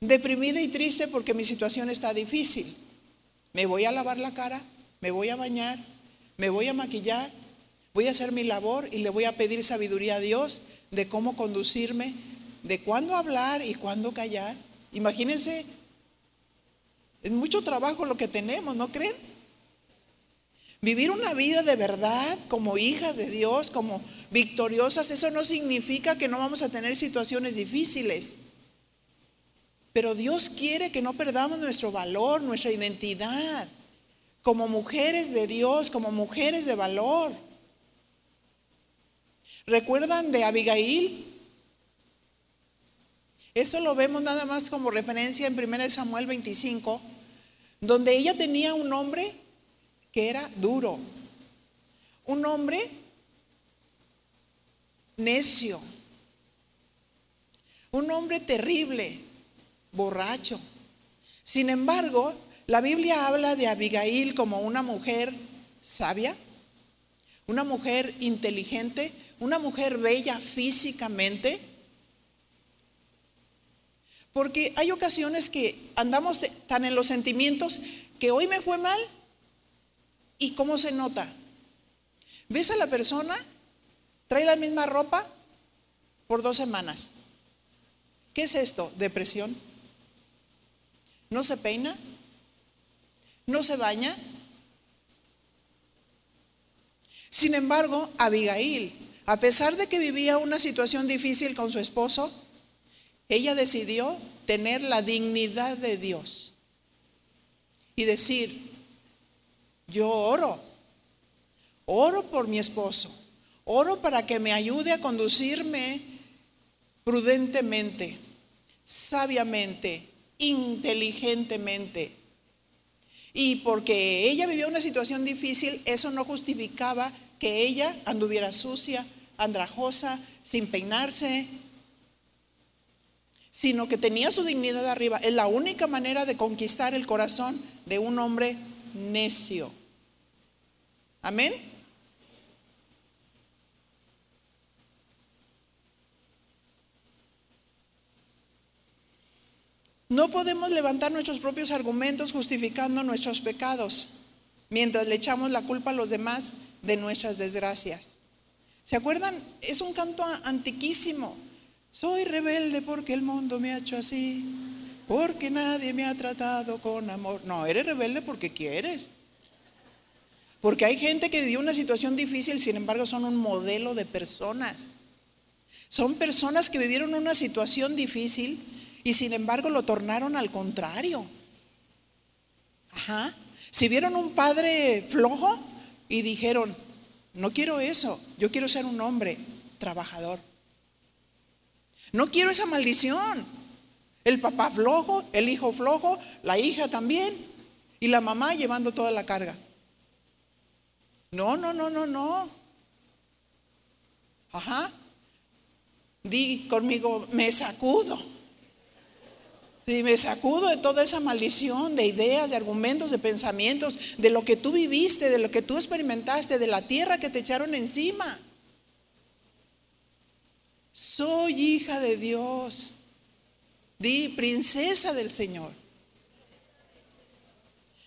deprimida y triste porque mi situación está difícil. Me voy a lavar la cara, me voy a bañar, me voy a maquillar, voy a hacer mi labor y le voy a pedir sabiduría a Dios de cómo conducirme, de cuándo hablar y cuándo callar. Imagínense, es mucho trabajo lo que tenemos, ¿no creen? Vivir una vida de verdad como hijas de Dios, como victoriosas, eso no significa que no vamos a tener situaciones difíciles. Pero Dios quiere que no perdamos nuestro valor, nuestra identidad, como mujeres de Dios, como mujeres de valor. ¿Recuerdan de Abigail? Eso lo vemos nada más como referencia en 1 Samuel 25, donde ella tenía un hombre que era duro. Un hombre necio. Un hombre terrible, borracho. Sin embargo, la Biblia habla de Abigail como una mujer sabia, una mujer inteligente, una mujer bella físicamente. Porque hay ocasiones que andamos tan en los sentimientos que hoy me fue mal ¿Y cómo se nota? ¿Ves a la persona? Trae la misma ropa por dos semanas. ¿Qué es esto? Depresión. ¿No se peina? ¿No se baña? Sin embargo, Abigail, a pesar de que vivía una situación difícil con su esposo, ella decidió tener la dignidad de Dios y decir, yo oro. Oro por mi esposo. Oro para que me ayude a conducirme prudentemente, sabiamente, inteligentemente. Y porque ella vivió una situación difícil, eso no justificaba que ella anduviera sucia, andrajosa, sin peinarse, sino que tenía su dignidad arriba. Es la única manera de conquistar el corazón de un hombre necio. Amén. No podemos levantar nuestros propios argumentos justificando nuestros pecados mientras le echamos la culpa a los demás de nuestras desgracias. ¿Se acuerdan? Es un canto antiquísimo. Soy rebelde porque el mundo me ha hecho así porque nadie me ha tratado con amor. No, eres rebelde porque quieres. Porque hay gente que vivió una situación difícil, sin embargo son un modelo de personas. Son personas que vivieron una situación difícil y sin embargo lo tornaron al contrario. Ajá. Si vieron un padre flojo y dijeron, no quiero eso, yo quiero ser un hombre trabajador. No quiero esa maldición. El papá flojo, el hijo flojo, la hija también y la mamá llevando toda la carga. No, no, no, no, no. Ajá. Di conmigo, me sacudo. Y me sacudo de toda esa maldición de ideas, de argumentos, de pensamientos, de lo que tú viviste, de lo que tú experimentaste, de la tierra que te echaron encima. Soy hija de Dios. Di princesa del Señor.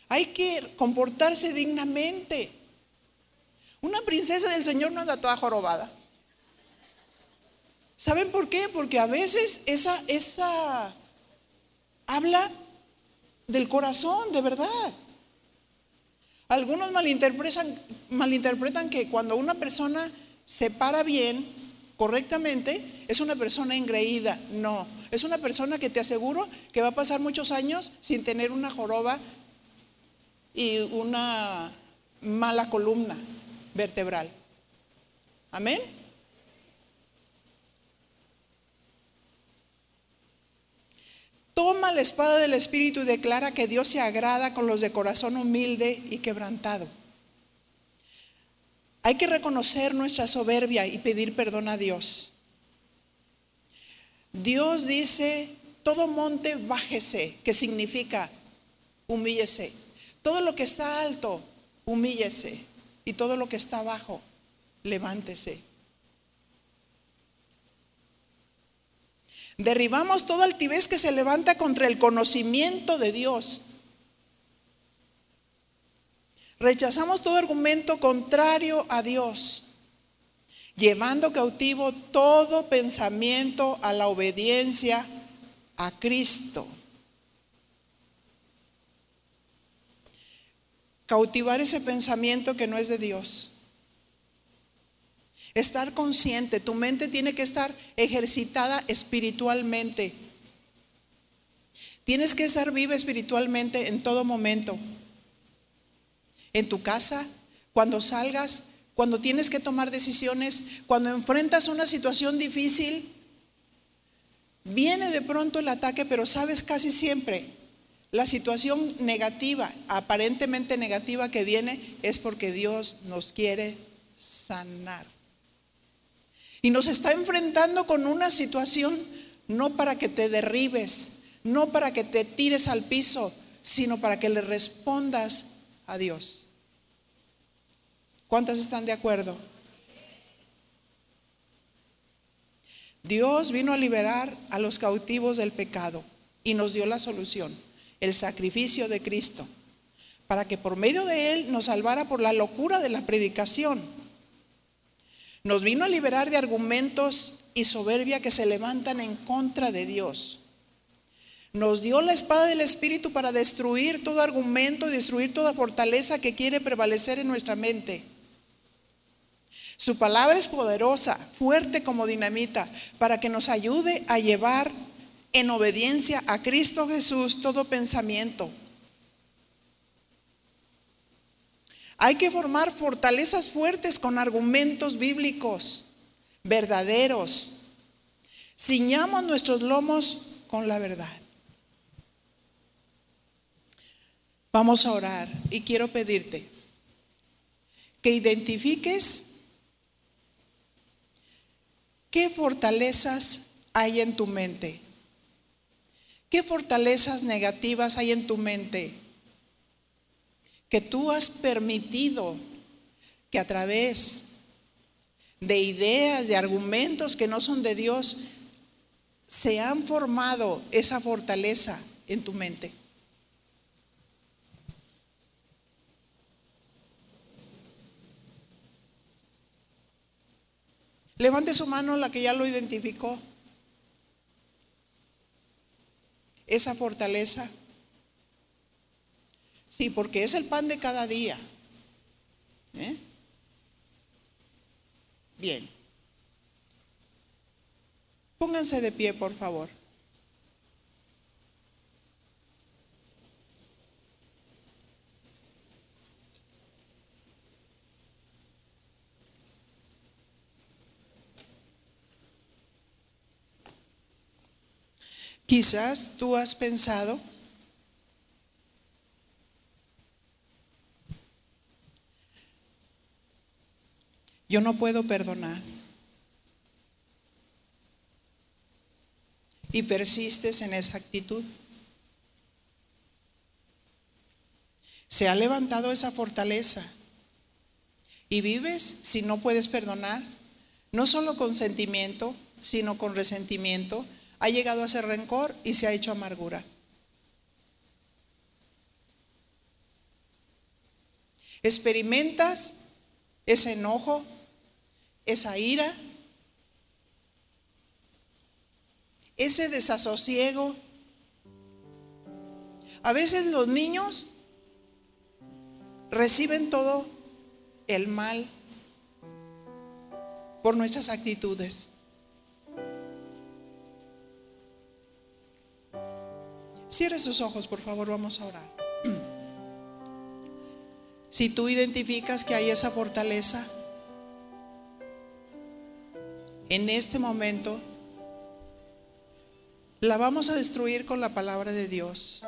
Hay que comportarse dignamente. Una princesa del Señor no anda toda jorobada. ¿Saben por qué? Porque a veces esa, esa habla del corazón, de verdad. Algunos malinterpretan, que cuando una persona se para bien, correctamente, es una persona engreída. No, es una persona que te aseguro que va a pasar muchos años sin tener una joroba y una mala columna vertebral. Amén. Toma la espada del Espíritu y declara que Dios se agrada con los de corazón humilde y quebrantado. Hay que reconocer nuestra soberbia y pedir perdón a Dios. Dios dice, todo monte bájese, que significa humíllese. Todo lo que está alto, humíllese. Y todo lo que está abajo, levántese. Derribamos toda altivez que se levanta contra el conocimiento de Dios. Rechazamos todo argumento contrario a Dios, llevando cautivo todo pensamiento a la obediencia a Cristo. Cautivar ese pensamiento que no es de Dios. Estar consciente, tu mente tiene que estar ejercitada espiritualmente. Tienes que estar viva espiritualmente en todo momento. En tu casa, cuando salgas, cuando tienes que tomar decisiones, cuando enfrentas una situación difícil, viene de pronto el ataque, pero sabes casi siempre, la situación negativa, aparentemente negativa que viene, es porque Dios nos quiere sanar. Y nos está enfrentando con una situación no para que te derribes, no para que te tires al piso, sino para que le respondas a Dios. ¿Cuántas están de acuerdo? Dios vino a liberar a los cautivos del pecado y nos dio la solución, el sacrificio de Cristo, para que por medio de Él nos salvara por la locura de la predicación nos vino a liberar de argumentos y soberbia que se levantan en contra de Dios. Nos dio la espada del Espíritu para destruir todo argumento y destruir toda fortaleza que quiere prevalecer en nuestra mente. Su palabra es poderosa, fuerte como dinamita, para que nos ayude a llevar en obediencia a Cristo Jesús todo pensamiento Hay que formar fortalezas fuertes con argumentos bíblicos, verdaderos. Ciñamos nuestros lomos con la verdad. Vamos a orar y quiero pedirte que identifiques qué fortalezas hay en tu mente, qué fortalezas negativas hay en tu mente que tú has permitido que a través de ideas, de argumentos que no son de Dios, se han formado esa fortaleza en tu mente. Levante su mano la que ya lo identificó. Esa fortaleza. Sí, porque es el pan de cada día. ¿Eh? Bien. Pónganse de pie, por favor. Quizás tú has pensado Yo no puedo perdonar. Y persistes en esa actitud. Se ha levantado esa fortaleza. Y vives si no puedes perdonar, no solo con sentimiento, sino con resentimiento. Ha llegado a ser rencor y se ha hecho amargura. Experimentas ese enojo, esa ira, ese desasosiego. A veces los niños reciben todo el mal por nuestras actitudes. Cierre sus ojos, por favor, vamos a orar. Si tú identificas que hay esa fortaleza, en este momento la vamos a destruir con la palabra de Dios.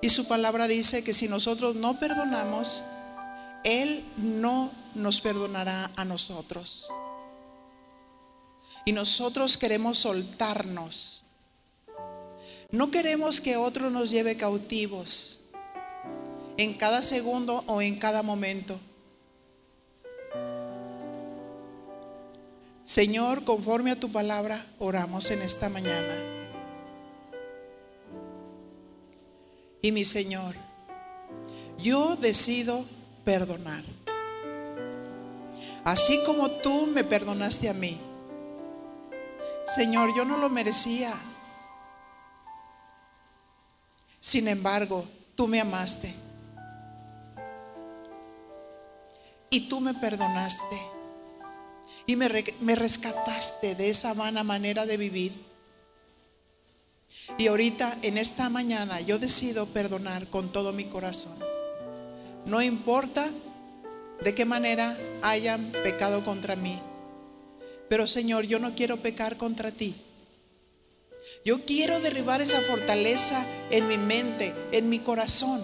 Y su palabra dice que si nosotros no perdonamos, Él no nos perdonará a nosotros. Y nosotros queremos soltarnos. No queremos que otro nos lleve cautivos en cada segundo o en cada momento. Señor, conforme a tu palabra, oramos en esta mañana. Y mi Señor, yo decido perdonar. Así como tú me perdonaste a mí. Señor, yo no lo merecía. Sin embargo, tú me amaste. Y tú me perdonaste. Y me, rescataste de esa vana manera de vivir. Y ahorita, en esta mañana, yo decido perdonar con todo mi corazón. No importa de qué manera hayan pecado contra mí. Pero Señor, yo no quiero pecar contra ti. Yo quiero derribar esa fortaleza en mi mente, en mi corazón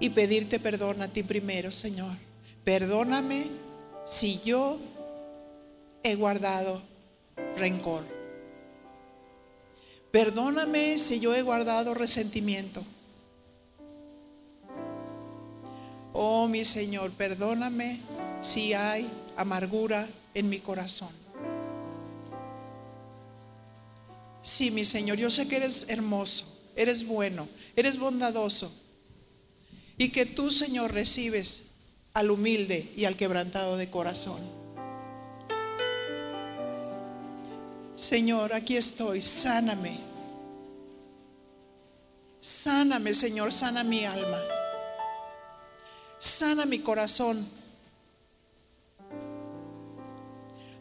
y pedirte perdón a ti primero, Señor. Perdóname si yo he guardado rencor. Perdóname si yo he guardado resentimiento. Oh mi Señor, perdóname si hay amargura en mi corazón. Sí, mi Señor, yo sé que eres hermoso, eres bueno, eres bondadoso y que tú, Señor, recibes al humilde y al quebrantado de corazón. Señor, aquí estoy, sáname. Sáname, Señor, sana mi alma. Sana mi corazón.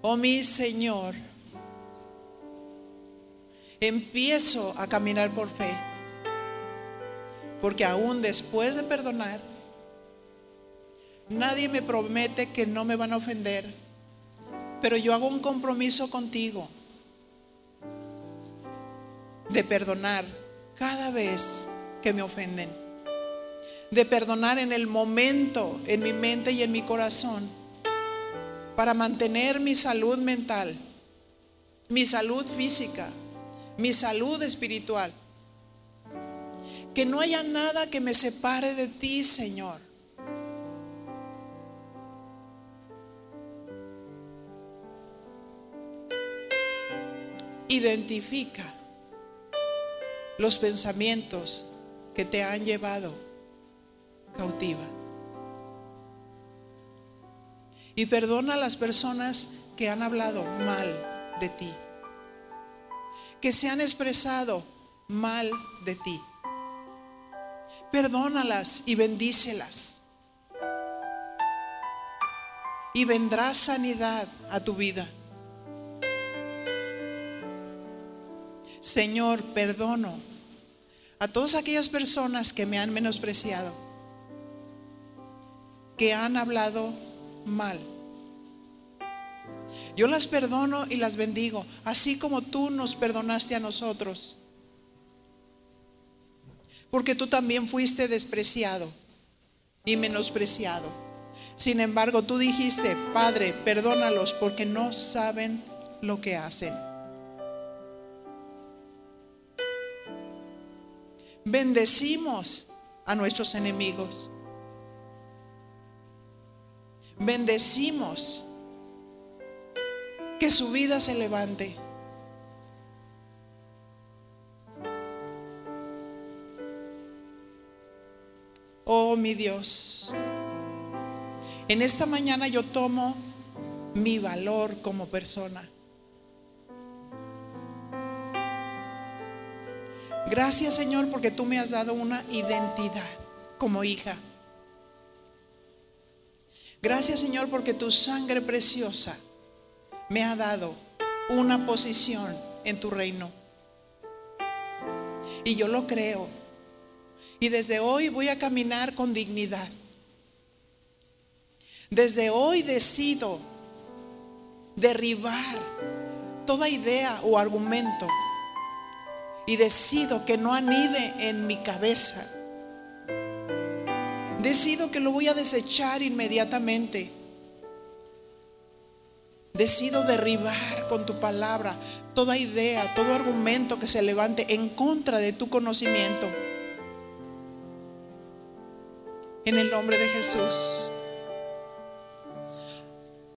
Oh mi Señor, empiezo a caminar por fe. Porque aún después de perdonar, nadie me promete que no me van a ofender. Pero yo hago un compromiso contigo de perdonar cada vez que me ofenden. De perdonar en el momento, en mi mente y en mi corazón, para mantener mi salud mental, mi salud física, mi salud espiritual. Que no haya nada que me separe de ti, Señor. Identifica los pensamientos que te han llevado cautiva. Y perdona a las personas que han hablado mal de ti, que se han expresado mal de ti perdónalas y bendícelas. Y vendrá sanidad a tu vida. Señor, perdono a todas aquellas personas que me han menospreciado, que han hablado mal. Yo las perdono y las bendigo, así como tú nos perdonaste a nosotros porque tú también fuiste despreciado y menospreciado. Sin embargo, tú dijiste, Padre, perdónalos porque no saben lo que hacen. Bendecimos a nuestros enemigos. Bendecimos que su vida se levante. Oh mi Dios, en esta mañana yo tomo mi valor como persona. Gracias Señor porque tú me has dado una identidad como hija. Gracias Señor porque tu sangre preciosa me ha dado una posición en tu reino. Y yo lo creo. Y desde hoy voy a caminar con dignidad. Desde hoy decido derribar toda idea o argumento y decido que no anide en mi cabeza. Decido que lo voy a desechar inmediatamente. Decido derribar con tu palabra toda idea, todo argumento que se levante en contra de tu conocimiento. En el nombre de Jesús.